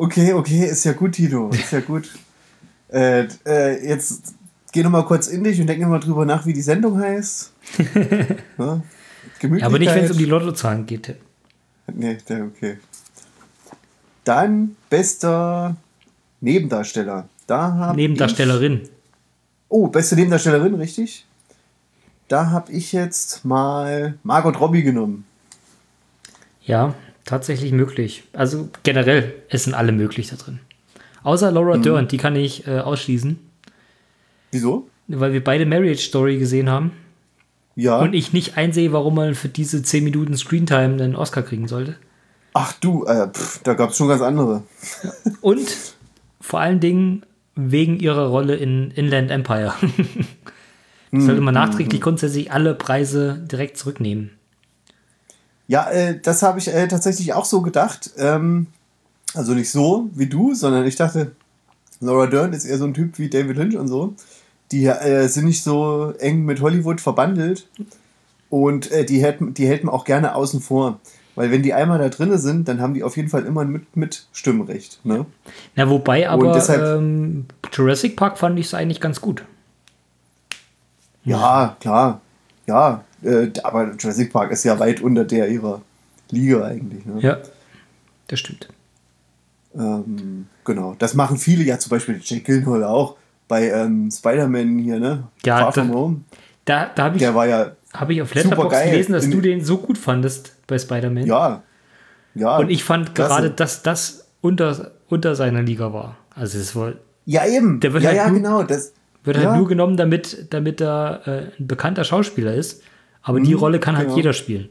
A: Okay, okay, ist ja gut, Tito, ist ja gut. äh, äh, jetzt geh noch mal kurz in dich und denk noch mal drüber nach, wie die Sendung heißt. ja?
B: Ja, aber nicht, wenn es um die. Lottozahlen geht.
A: Nee, der, okay. Dann bester Nebendarsteller. Da
B: Nebendarstellerin.
A: Oh, beste Nebendarstellerin, richtig? Da habe ich jetzt mal Margot Robbie genommen.
B: Ja, tatsächlich möglich. Also generell, es sind alle möglich da drin. Außer Laura
A: Mhm.
B: Dern, die kann ich äh, ausschließen,
A: Wieso?
B: weil wir beide Marriage Story gesehen haben
A: Ja.
B: und ich nicht einsehe, warum man für diese 10 Minuten Screentime einen Oscar kriegen sollte.
A: Ach du, äh, pff, da gab es schon ganz andere.
B: Und vor allen Dingen wegen ihrer Rolle in Inland Empire. Sollte man nachträglich grundsätzlich alle Preise direkt zurücknehmen.
A: Ja, äh, das habe ich äh, tatsächlich auch so gedacht. Ähm, also nicht so wie du, sondern ich dachte, Laura Dern ist eher so ein Typ wie David Lynch und so. Die äh, sind nicht so eng mit Hollywood verbandelt und äh, die, hält, die hält man auch gerne außen vor. Weil wenn die einmal da drinne sind, dann haben die auf jeden Fall immer ein mit, mit Stimmrecht. Ne?
B: Na, wobei aber
A: deshalb-
B: ähm, Jurassic Park fand ich es eigentlich ganz gut.
A: Ja, klar. Ja, äh, aber Jurassic Park ist ja weit unter der ihrer Liga eigentlich. Ne?
B: Ja, das stimmt.
A: Ähm, genau, das machen viele, ja zum Beispiel Jake Gyllenhaal auch bei ähm, Spider-Man hier, ne?
B: Ja,
A: Far From
B: da-
A: Home.
B: Da, da habe ich,
A: Der war ja,
B: hab ich auf Letterboxd gelesen, dass
A: In-
B: du den so gut fandest bei Spider-Man.
A: ja, ja.
B: Und ich fand
A: klasse.
B: gerade, dass das unter, unter seiner Liga war. Also es war,
A: Ja, eben.
B: Der wird
A: ja,
B: halt
A: ja,
B: nur-
A: genau. Das,
B: wird
A: ja,
B: halt nur genommen, damit, damit er äh, ein bekannter Schauspieler ist. Aber die
A: Mhm,
B: Rolle kann halt
A: genau.
B: jeder spielen.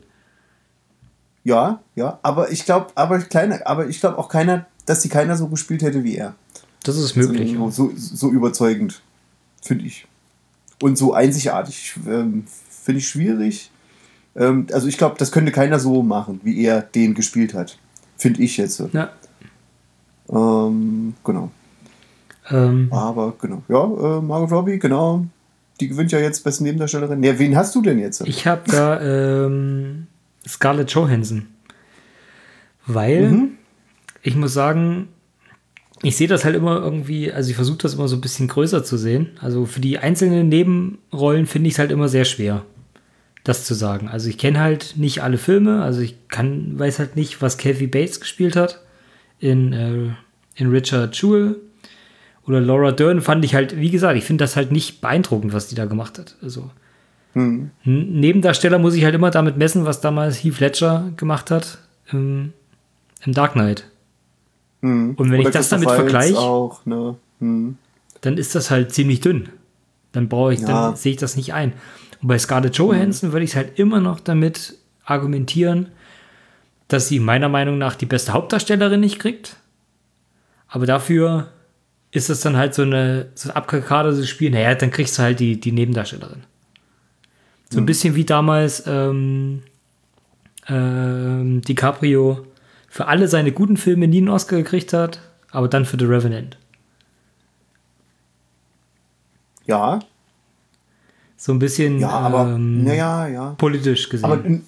A: Ja, ja. Aber ich glaube, aber kleiner, aber ich glaube auch keiner, dass die keiner so gespielt hätte wie er.
B: Das ist möglich.
A: So, so, so überzeugend, finde ich. Und so einzigartig, ähm, finde ich schwierig. Ähm, also ich glaube, das könnte keiner so machen, wie er den gespielt hat. Finde ich jetzt.
B: Ja.
A: Ähm, genau.
B: Ähm,
A: Aber genau. Ja, äh, Margot Robbie, genau. Die gewinnt ja jetzt beste Nebendarstellerin. Ja, wen hast du denn jetzt?
B: ich habe da ähm, Scarlett Johansson. Weil
A: Mhm.
B: ich muss sagen, ich sehe das halt immer irgendwie, also ich versuche das immer so ein bisschen größer zu sehen. Also für die einzelnen Nebenrollen finde ich es halt immer sehr schwer, das zu sagen. Also ich kenne halt nicht alle Filme, also ich kann, weiß halt nicht, was Kathy Bates gespielt hat in, äh, in Richard Jewell. Oder Laura Dern fand ich halt, wie gesagt, ich finde das halt nicht beeindruckend, was die da gemacht hat. Also
A: Hm.
B: Nebendarsteller muss ich halt immer damit messen, was damals Heath Ledger gemacht hat im, im Dark Knight.
A: Hm.
B: Und wenn ich das damit
A: Christopher Waltz
B: vergleich-
A: auch, ne? Hm.
B: Dann ist das halt ziemlich dünn. Dann brauche ich,
A: Ja.
B: dann sehe ich das nicht ein. Und bei Scarlett Johansson würde ich es halt immer noch damit argumentieren, dass sie meiner Meinung nach die beste Hauptdarstellerin nicht kriegt, aber dafür ist das dann halt so eine so ein abgekadertes Spiel. Naja, dann kriegst du halt die, die Nebendarstellerin. So ein bisschen wie damals ähm, ähm, DiCaprio für alle seine guten Filme nie einen Oscar gekriegt hat, aber dann für The Revenant.
A: Ja,
B: So ein bisschen
A: ja, aber,
B: ähm,
A: naja, ja.
B: politisch gesehen.
A: Aber in,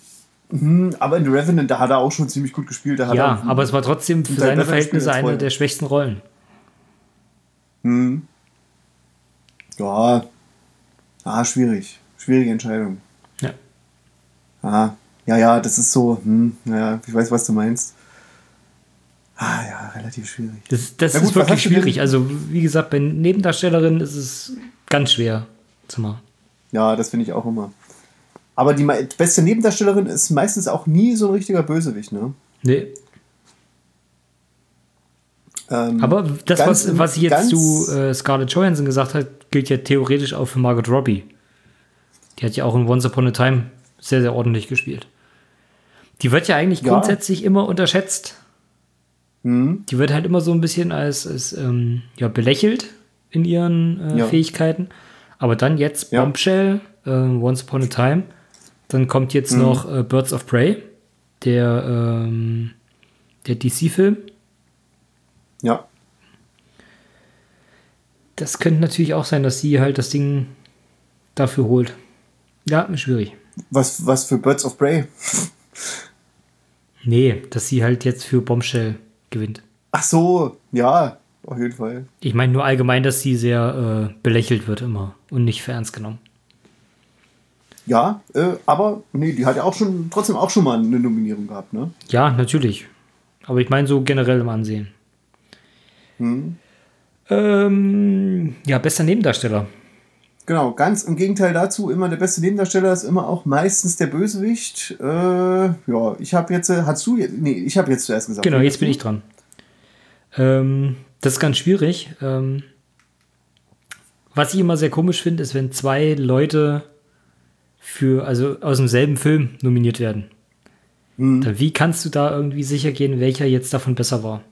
A: mhm, aber in The Revenant, da hat er auch schon ziemlich gut gespielt.
B: Ja,
A: er,
B: aber es war trotzdem für seine Verhältnisse eine der schwächsten Rollen.
A: Mhm. Ja, ah, schwierig. Schwierige Entscheidung.
B: Ja.
A: Ah, ja, ja, das ist so, hm, naja, ich weiß, was du meinst. Ah, ja, relativ schwierig.
B: Das, das
A: gut,
B: ist wirklich schwierig. Also, wie gesagt, bei Nebendarstellerinnen ist es ganz schwer zu machen.
A: Ja, das finde ich auch immer. Aber die beste Nebendarstellerin ist meistens auch nie so ein richtiger Bösewicht, ne?
B: Nee.
A: Ähm,
B: Aber das,
A: ganz
B: was, was jetzt
A: ganz-
B: zu äh, Scarlett Johansson gesagt hat, gilt ja theoretisch auch für Margot Robbie. Die hat ja auch in Once Upon a Time sehr, sehr ordentlich gespielt. Die wird ja eigentlich
A: Ja.
B: grundsätzlich immer unterschätzt.
A: Mhm.
B: Die wird halt immer so ein bisschen als, als ähm, ja, belächelt in ihren äh,
A: Ja.
B: Fähigkeiten. Aber dann jetzt
A: Ja.
B: Bombshell, äh, Once Upon a Time. Dann kommt jetzt
A: Mhm.
B: noch äh, Birds of Prey, der, ähm, der DC-Film.
A: Ja,
B: Das könnte natürlich auch sein, dass sie halt das Ding dafür holt. Ja, schwierig.
A: was, was für Birds of Prey.
B: Nee, dass sie halt jetzt für Bombshell gewinnt.
A: Ach so, ja, auf jeden Fall.
B: Ich meine nur allgemein, dass sie sehr äh, belächelt wird immer und nicht für ernst genommen.
A: Ja, äh, aber nee, die hat ja auch schon, trotzdem auch schon mal eine Nominierung gehabt, ne?
B: Ja, natürlich. Aber ich meine so generell im Ansehen.
A: Hm.
B: Ähm, ja, bester Nebendarsteller.
A: Genau, ganz im Gegenteil dazu, immer der beste Nebendarsteller ist immer auch meistens der Bösewicht. Äh, ja, ich habe jetzt, äh, hast du, nee, ich habe jetzt zuerst gesagt.
B: Genau,
A: Wen
B: jetzt bin ich dran. Ähm, das ist ganz schwierig. Ähm, was ich immer sehr komisch finde, ist, wenn zwei Leute für, also aus demselben Film nominiert werden.
A: Mhm.
B: Dann, wie kannst du da irgendwie sicher gehen, welcher jetzt davon besser war?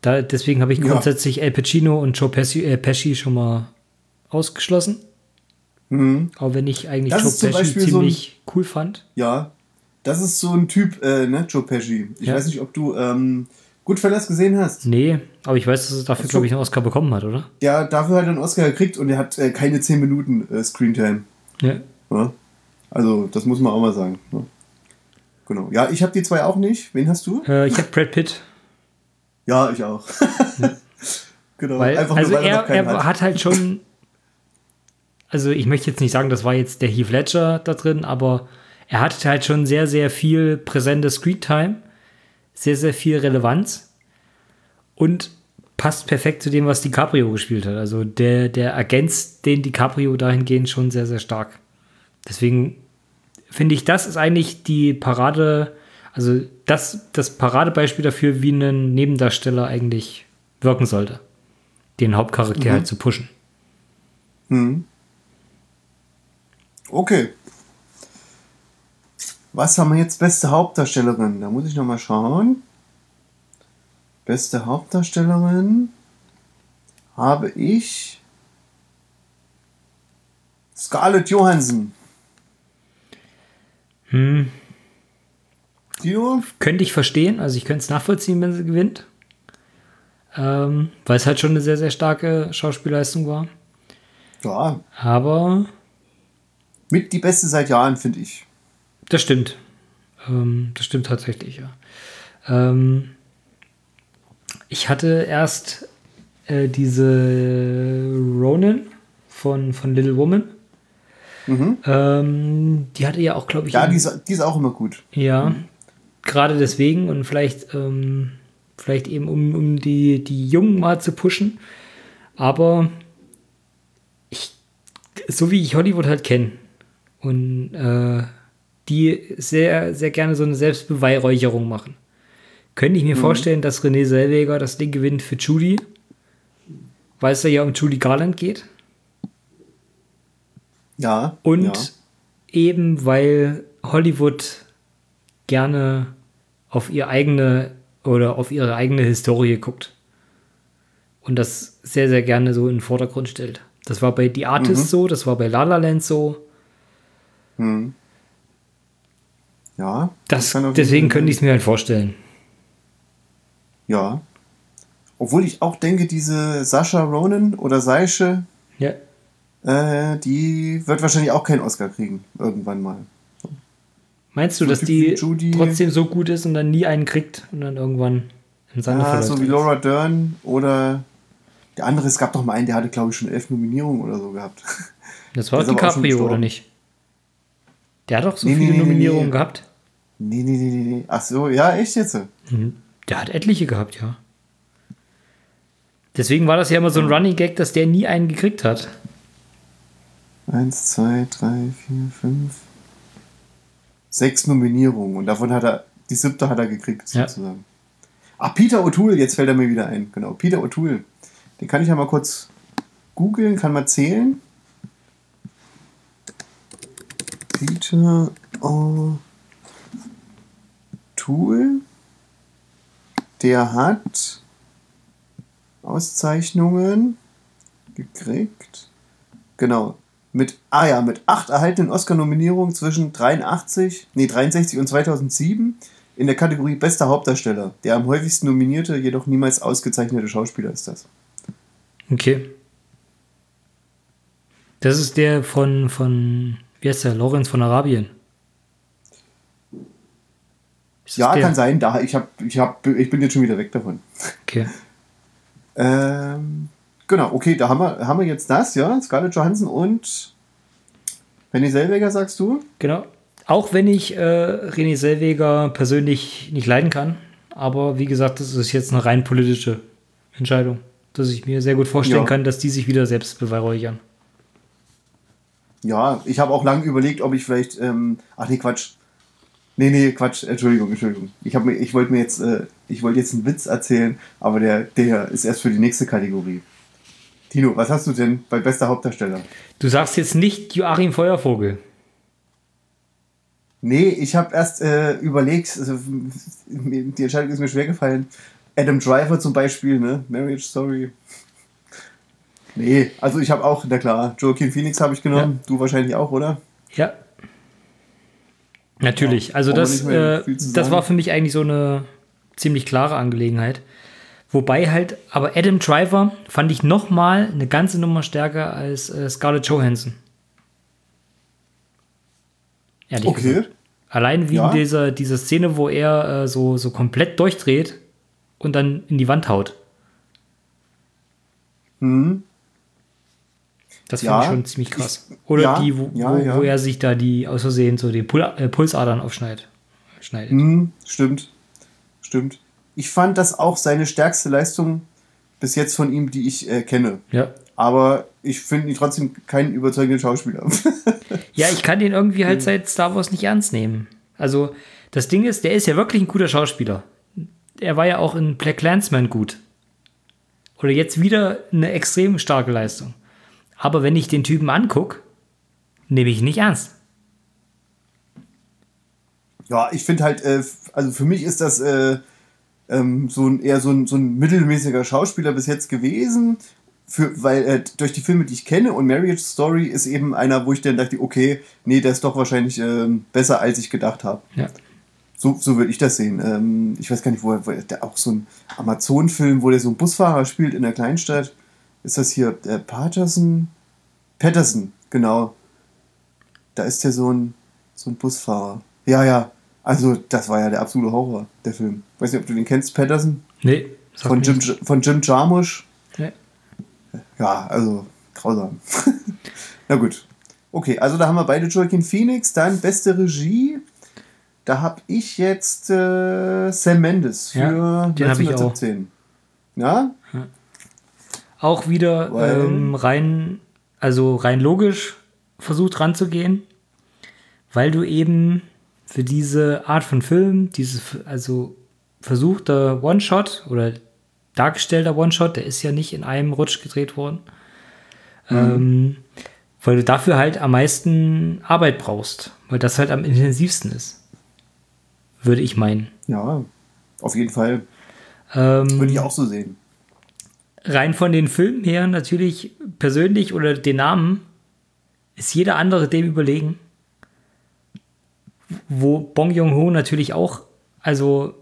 B: Da, deswegen habe ich
A: Ja.
B: grundsätzlich El Pacino und Joe Pesci, äh, Pesci schon mal ausgeschlossen.
A: Mhm.
B: Auch wenn ich eigentlich
A: Das
B: Joe Pesci
A: Beispiel so ein-
B: ziemlich cool fand.
A: Ja, das ist so ein Typ, äh, ne, Joe Pesci. Ich
B: Ja.
A: weiß nicht, ob du ähm, Goodfellas gesehen hast.
B: Nee, aber ich weiß, dass er dafür, glaube ich, einen Oscar bekommen hat, oder?
A: Ja, dafür hat er einen Oscar gekriegt und er hat äh, keine 10 Minuten äh, Screentime.
B: Ja.
A: Ja? Also, das muss man auch mal sagen. Ne? Genau. Ja, ich habe die zwei auch nicht. Wen hast du?
B: Äh, ich habe Brad Pitt.
A: Ja, ich auch. genau.
B: Weil,
A: Einfach
B: also
A: nur, er,
B: er, er
A: hat.
B: hat halt schon. Also ich möchte jetzt nicht sagen, das war jetzt der Heath Ledger da drin, aber er hatte halt schon sehr, sehr viel präsente Screentime, sehr, sehr viel Relevanz und passt perfekt zu dem, was DiCaprio gespielt hat. Also der, der ergänzt den DiCaprio dahingehend schon sehr, sehr stark. Deswegen finde ich, das ist eigentlich die Parade, also das, das Paradebeispiel dafür, wie ein Nebendarsteller eigentlich wirken sollte. Den Hauptcharakter halt zu pushen.
A: Hm. Okay. Was haben wir jetzt? Beste Hauptdarstellerin. Da muss ich noch mal schauen. Beste Hauptdarstellerin habe ich Scarlett Johansson.
B: Hm,
A: Dino?
B: könnte ich verstehen, also ich könnte es nachvollziehen, wenn sie gewinnt. Ähm, weil es halt schon eine sehr, sehr starke Schauspielleistung war.
A: Ja,
B: Aber
A: mit die beste seit Jahren, finde ich.
B: Das stimmt. Ähm, das stimmt tatsächlich, ja. Ähm, ich hatte erst äh, diese Ronan von, von Little Woman.
A: Mhm.
B: Ähm, die hatte ja auch, glaube ich,
A: Ja, die ist, die ist auch immer gut.
B: Ja, gerade deswegen und vielleicht, ähm, vielleicht eben um, um die, die Jungen mal zu pushen. Aber ich, so wie ich Hollywood halt kenne und äh, die sehr, sehr gerne so eine Selbstbeweihräucherung machen, könnte ich mir vorstellen, dass René Selweger das Ding gewinnt für Judy, weil es da ja um Judy Garland geht.
A: Ja.
B: Und
A: ja.
B: eben weil Hollywood gerne auf ihr eigene oder auf ihre eigene Historie guckt. und das sehr, sehr gerne so in den Vordergrund stellt. Das war bei The Artist
A: Mhm.
B: so, das war bei La La Land so.
A: Hm. Ja.
B: Das,
A: jeden
B: deswegen könnte ich es mir halt vorstellen.
A: Ja. Obwohl ich auch denke, diese Sascha Ronan oder Seische,
B: Ja.
A: äh, die wird wahrscheinlich auch keinen Oscar kriegen. Irgendwann mal.
B: Meinst du,
A: So
B: dass die
A: Judy-
B: trotzdem so gut ist und dann nie einen kriegt und dann irgendwann im Sande
A: Ja, so wie Laura Dern oder der andere, es gab doch mal einen, der hatte, glaube ich, schon elf Nominierungen oder so gehabt.
B: Das war DiCaprio, oder nicht? Der hat doch so
A: Nee,
B: viele
A: nee,
B: Nominierungen
A: nee.
B: gehabt.
A: Nee, nee, nee, nee. Ach so, ja, echt jetzt?
B: Mhm. Der hat etliche gehabt, ja. Deswegen war das ja immer so ein Running Gag, dass der nie einen gekriegt hat.
A: Eins, zwei, drei, vier, fünf. Sechs Nominierungen und davon hat er, die siebte hat er gekriegt,
B: Ja.
A: sozusagen. Ach, Peter O'Toole, jetzt fällt er mir wieder ein. Genau, Peter O'Toole. Den kann ich ja mal kurz googeln, kann mal zählen. Peter O'Toole. Der hat Auszeichnungen gekriegt. Genau. Mit, ah ja, mit acht erhaltenen Oscar-Nominierungen zwischen 83, nee, 63 und 2007 in der Kategorie Bester Hauptdarsteller. Der am häufigsten nominierte, jedoch niemals ausgezeichnete Schauspieler ist das.
B: Okay. Das ist der von, von wie heißt der? Lorenz von Arabien.
A: Ja,
B: der?
A: kann sein. Da, ich, hab, ich, hab, ich bin jetzt schon wieder weg davon.
B: Okay.
A: Ähm, genau, okay, da haben wir, haben wir jetzt das, ja. Scarlett Johansson und René Selweger, sagst du?
B: Genau. Auch wenn ich äh, René Selweger persönlich nicht leiden kann, aber wie gesagt, das ist jetzt eine rein politische Entscheidung, dass ich mir sehr gut vorstellen
A: Ja.
B: kann, dass die sich wieder selbst beweihräuchern.
A: Ja, ich habe auch lange überlegt, ob ich vielleicht. Ähm, ach nee, Quatsch. Nee, nee, Quatsch. Entschuldigung, Entschuldigung. Ich, hab mir- ich wollte mir jetzt, äh, ich wollte jetzt einen Witz erzählen, aber der, der ist erst für die nächste Kategorie. Tino, was hast du denn bei bester Hauptdarsteller?
B: Du sagst jetzt nicht Joachim Feuervogel.
A: Nee, ich habe erst äh, überlegt, also, die Entscheidung ist mir schwer gefallen. Adam Driver zum Beispiel, ne? Marriage Story. Nee, also ich habe auch, na klar, Joaquin Phoenix habe ich genommen. Du wahrscheinlich auch, oder?
B: Ja. Natürlich. Also das, äh, das war für mich eigentlich so eine ziemlich klare Angelegenheit. Wobei halt, aber Adam Driver fand ich noch mal eine ganze Nummer stärker als äh, Scarlett Johansson. Ehrlich
A: Okay.
B: gesagt. Allein wie
A: Ja.
B: in dieser, dieser Szene, wo er äh, so, so komplett durchdreht und dann in die Wand haut.
A: Hm.
B: Das
A: Ja,
B: finde ich schon ziemlich krass. Oder
A: ja,
B: die, wo,
A: ja,
B: wo, er sich da die aus Versehen so die Pul äh, Pulsadern aufschneidet. Schneidet.
A: Hm, stimmt. Stimmt. Ich fand das auch seine stärkste Leistung bis jetzt von ihm, die ich äh, kenne.
B: Ja.
A: Aber ich finde ihn trotzdem keinen überzeugenden Schauspieler.
B: Ja, ich kann den irgendwie halt seit Star Wars nicht ernst nehmen. Also, das Ding ist, der ist ja wirklich ein guter Schauspieler. Er war ja auch in Black Clansman gut. Oder jetzt wieder eine extrem starke Leistung. Aber wenn ich den Typen angucke, nehme ich ihn nicht ernst.
A: ja, ich finde halt, äh, also für mich ist das äh, ähm, so ein, eher so ein, so ein mittelmäßiger Schauspieler bis jetzt gewesen. Für, weil äh, durch die Filme, die ich kenne, und Marriage Story ist eben einer, wo ich dann dachte, okay, nee, der ist doch wahrscheinlich ähm, besser, als ich gedacht habe.
B: Ja.
A: So, so würde ich das sehen. Ähm, ich weiß gar nicht, wo, er- wo er- der auch so ein Amazon-Film, wo der so einen Busfahrer spielt in der Kleinstadt. Ist das hier der Patterson? Patterson, genau. Da ist der so ein, so ein Busfahrer. Ja, ja. Also, das war ja der absolute Horror, der Film. Weiß nicht, ob du den kennst, Patterson?
B: Nee.
A: Von Jim, von Jim Jarmusch.
B: Nee.
A: Ja, also grausam. Na gut. Okay, also da haben wir beide Joaquin Phoenix. Dann beste Regie. Da habe ich jetzt äh, Sam Mendes für
B: Ja, den hab ich auch.
A: 1917. Ja?
B: Auch wieder ähm, rein, also rein logisch versucht ranzugehen, weil du eben für diese Art von Film, dieses, also versuchter One-Shot oder dargestellter One-Shot, der ist ja nicht in einem Rutsch gedreht worden, ähm, weil du dafür halt am meisten Arbeit brauchst, weil das halt am intensivsten ist, würde ich meinen.
A: Ja, auf jeden Fall.
B: Ähm,
A: Würde ich auch so sehen.
B: Rein von den Filmen her natürlich persönlich oder den Namen ist jeder andere dem überlegen. Wo Bong Joon-ho natürlich auch, also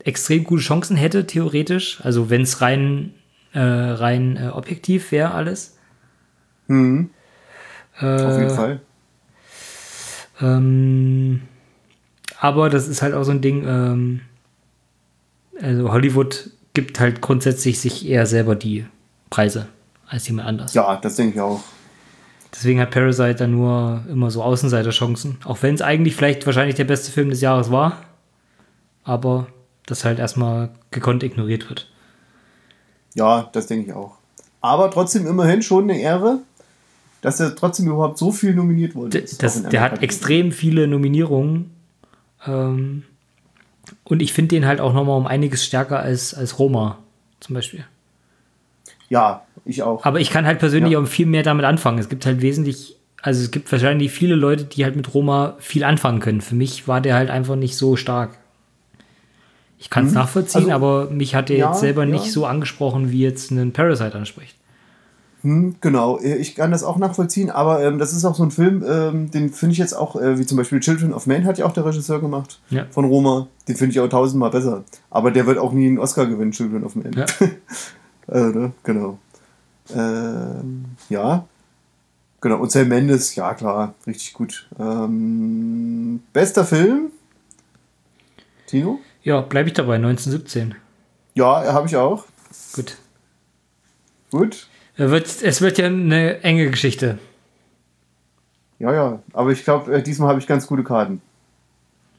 B: extrem gute Chancen hätte, theoretisch. Also wenn es rein, äh, rein äh, objektiv wäre alles.
A: Mhm.
B: Äh,
A: Auf jeden Fall.
B: Ähm, aber das ist halt auch so ein Ding, ähm, also Hollywood gibt halt grundsätzlich sich eher selber die Preise als jemand anders.
A: Ja, das denke ich auch.
B: Deswegen hat Parasite dann nur immer so Außenseiterchancen. Auch wenn es eigentlich vielleicht wahrscheinlich der beste Film des Jahres war. Aber das halt erstmal gekonnt ignoriert wird.
A: Ja, das denke ich auch. Aber trotzdem immerhin schon eine Ehre, dass er trotzdem überhaupt so viel nominiert wurde.
B: Das, der hat extrem viele Nominierungen. Ähm, und ich finde den halt auch nochmal um einiges stärker als, als Roma zum Beispiel.
A: Ja, ich auch.
B: Aber ich kann halt persönlich ja. auch viel mehr damit anfangen. Es gibt halt wesentlich, also es gibt wahrscheinlich viele Leute, die halt mit Roma viel anfangen können. Für mich war der halt einfach nicht so stark. Ich kann es hm. nachvollziehen, also, aber mich hat er ja, jetzt selber nicht so angesprochen, wie jetzt einen Parasite anspricht.
A: Hm, genau, äh, ich kann das auch nachvollziehen, aber ähm, das ist auch so ein Film, ähm, den finde ich jetzt auch, äh, wie zum Beispiel Children of Men hat ja auch der Regisseur gemacht
B: ja.
A: von Roma. Den finde ich auch tausendmal besser. Aber der wird auch nie einen Oscar gewinnen, Children of Men.
B: Ja.
A: äh, ne? Genau. Ähm, ja. Genau. Und Sam Mendes, ja klar, richtig gut. Ähm, bester Film? Tino?
B: Ja, bleibe ich dabei, 1917.
A: Ja, habe ich auch.
B: Gut.
A: Gut.
B: Wird, es wird ja eine enge Geschichte.
A: Ja, ja, aber ich glaube, äh, diesmal habe ich ganz gute Karten.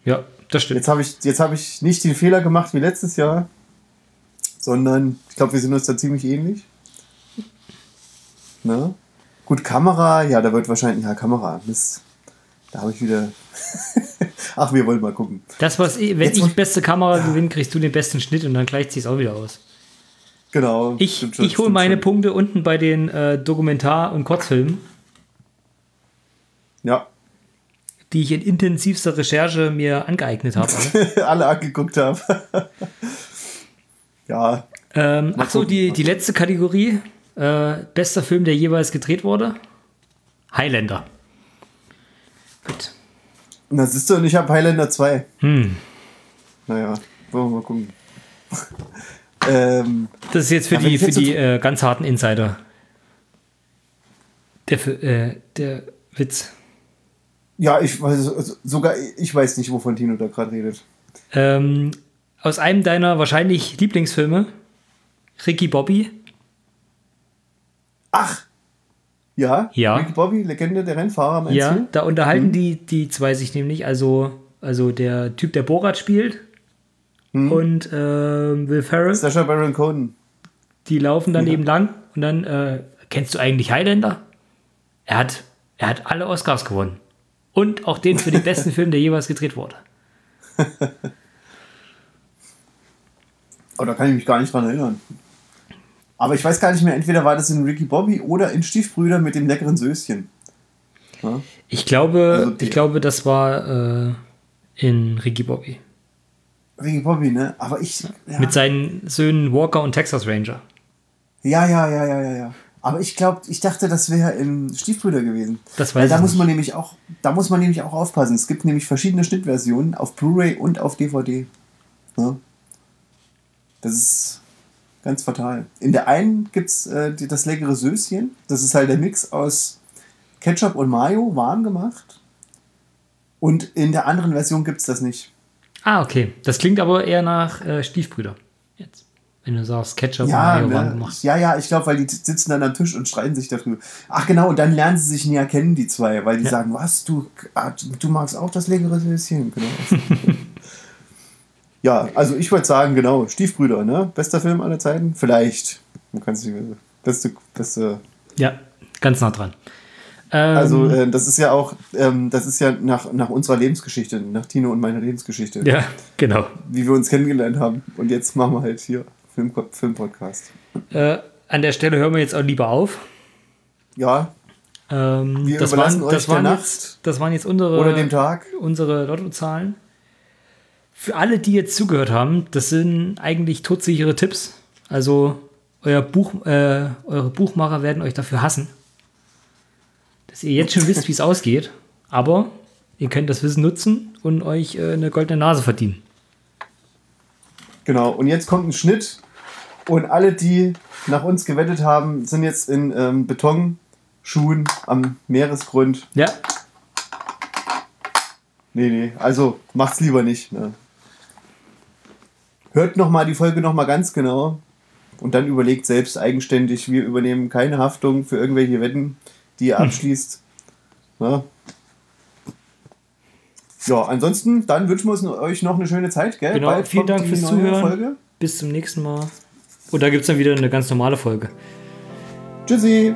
B: Ja, das stimmt.
A: Jetzt habe ich, hab ich nicht den Fehler gemacht wie letztes Jahr, sondern ich glaube, wir sind uns da ziemlich ähnlich. Ne? Gut, Kamera, ja, da wird wahrscheinlich, ja, Kamera, Mist. Da habe ich wieder. Ach, wir wollen mal gucken.
B: Das, was ich, wenn Jetzt ich beste Kamera ja. gewinne, kriegst du den besten Schnitt und dann gleicht sich auch wieder aus.
A: Genau.
B: Ich, ich hole meine schon. Punkte unten bei den äh, Dokumentar- und Kurzfilmen.
A: Ja.
B: Die ich in intensivster Recherche mir angeeignet habe.
A: Alle, alle angeguckt habe. ja.
B: Ähm, Achso, die, die letzte Kategorie. Äh, bester Film, der jeweils gedreht wurde. Highlander. Gut.
A: Na, siehst du, und ich habe Highlander 2.
B: Hm.
A: Naja, wollen wir mal gucken. Ähm,
B: das ist jetzt für die, für die äh, ganz harten Insider. Der, äh, der Witz.
A: Ja, ich weiß sogar ich weiß nicht, wovon Tino da gerade redet.
B: Ähm, aus einem deiner wahrscheinlich Lieblingsfilme, Ricky Bobby.
A: Ach, ja,
B: ja.
A: Ricky Bobby, Legende der Rennfahrer,
B: ja, da unterhalten mhm. die, die zwei sich nämlich, also, also der Typ, der Borat spielt, hm. und äh, Will Ferrell.
A: Sasha Baron Cohen.
B: Die laufen dann ja. eben lang und dann, äh, kennst du eigentlich Highlander? Er hat, er hat alle Oscars gewonnen. Und auch den für den besten Film, der jeweils gedreht wurde.
A: oh, da kann ich mich gar nicht dran erinnern. Aber ich weiß gar nicht mehr, entweder war das in Ricky Bobby oder in Stiefbrüder mit dem leckeren Söschen.
B: Ja? Ich glaube, also ich glaube, das war äh, in Ricky Bobby.
A: Ricky Bobby, ne? Aber ich.
B: Ja. Mit seinen Söhnen Walker und Texas Ranger.
A: Ja, ja, ja, ja, ja, ja. Aber ich glaube, ich dachte, das wäre in Stiefbrüder gewesen.
B: Das weiß Weil
A: da
B: ich
A: muss man
B: nicht.
A: nämlich auch, da muss man nämlich auch aufpassen. Es gibt nämlich verschiedene Schnittversionen auf Blu-ray und auf DVD. Ja? Das ist ganz fatal. In der einen gibt es äh, das leckere Söschen. Das ist halt der Mix aus Ketchup und Mayo, warm gemacht. Und in der anderen Version gibt es das nicht.
B: Ah, okay. Das klingt aber eher nach äh, Stiefbrüder. Jetzt. Wenn du sagst, Ketchup
A: ja,
B: und
A: Mayo ne? gemacht. Ja, ja, ich glaube, weil die sitzen dann am Tisch und streiten sich darüber. Ach genau, und dann lernen sie sich näher kennen, die zwei, weil die ja. sagen, was, du, ah, du magst auch das leckere Söschen. Genau. ja, also ich würde sagen, genau, Stiefbrüder, ne? Bester Film aller Zeiten? Vielleicht. Man kann sich beste, beste.
B: Ja, ganz nah dran.
A: Also ähm, äh, das ist ja auch, ähm, das ist ja nach, nach unserer Lebensgeschichte, nach Tino und meiner Lebensgeschichte.
B: Ja, genau.
A: Wie wir uns kennengelernt haben. Und jetzt machen wir halt hier Film, Filmpodcast.
B: Äh, an der Stelle hören wir jetzt auch lieber auf.
A: Ja.
B: Ähm, wir das, waren, das, waren jetzt, das waren jetzt unsere,
A: oder dem Tag.
B: unsere Lottozahlen. Für alle, die jetzt zugehört haben, das sind eigentlich todsichere Tipps. Also euer Buch, äh, eure Buchmacher werden euch dafür hassen. Dass ihr jetzt schon wisst, wie es ausgeht. Aber ihr könnt das Wissen nutzen und euch äh, eine goldene Nase verdienen.
A: Genau, und jetzt kommt ein Schnitt und alle, die nach uns gewettet haben, sind jetzt in ähm, Betonschuhen am Meeresgrund.
B: Ja.
A: Nee, nee, also macht's lieber nicht. Ne? Hört nochmal die Folge nochmal ganz genau und dann überlegt selbst eigenständig, wir übernehmen keine Haftung für irgendwelche Wetten, die ihr abschließt. Ja. ja, ansonsten, dann wünschen wir euch noch eine schöne Zeit, gell?
B: Genau,
A: Bald
B: vielen Dank
A: die
B: fürs Zuhören.
A: Folge.
B: Bis zum nächsten Mal. Und da gibt es dann wieder eine ganz normale Folge.
A: Tschüssi!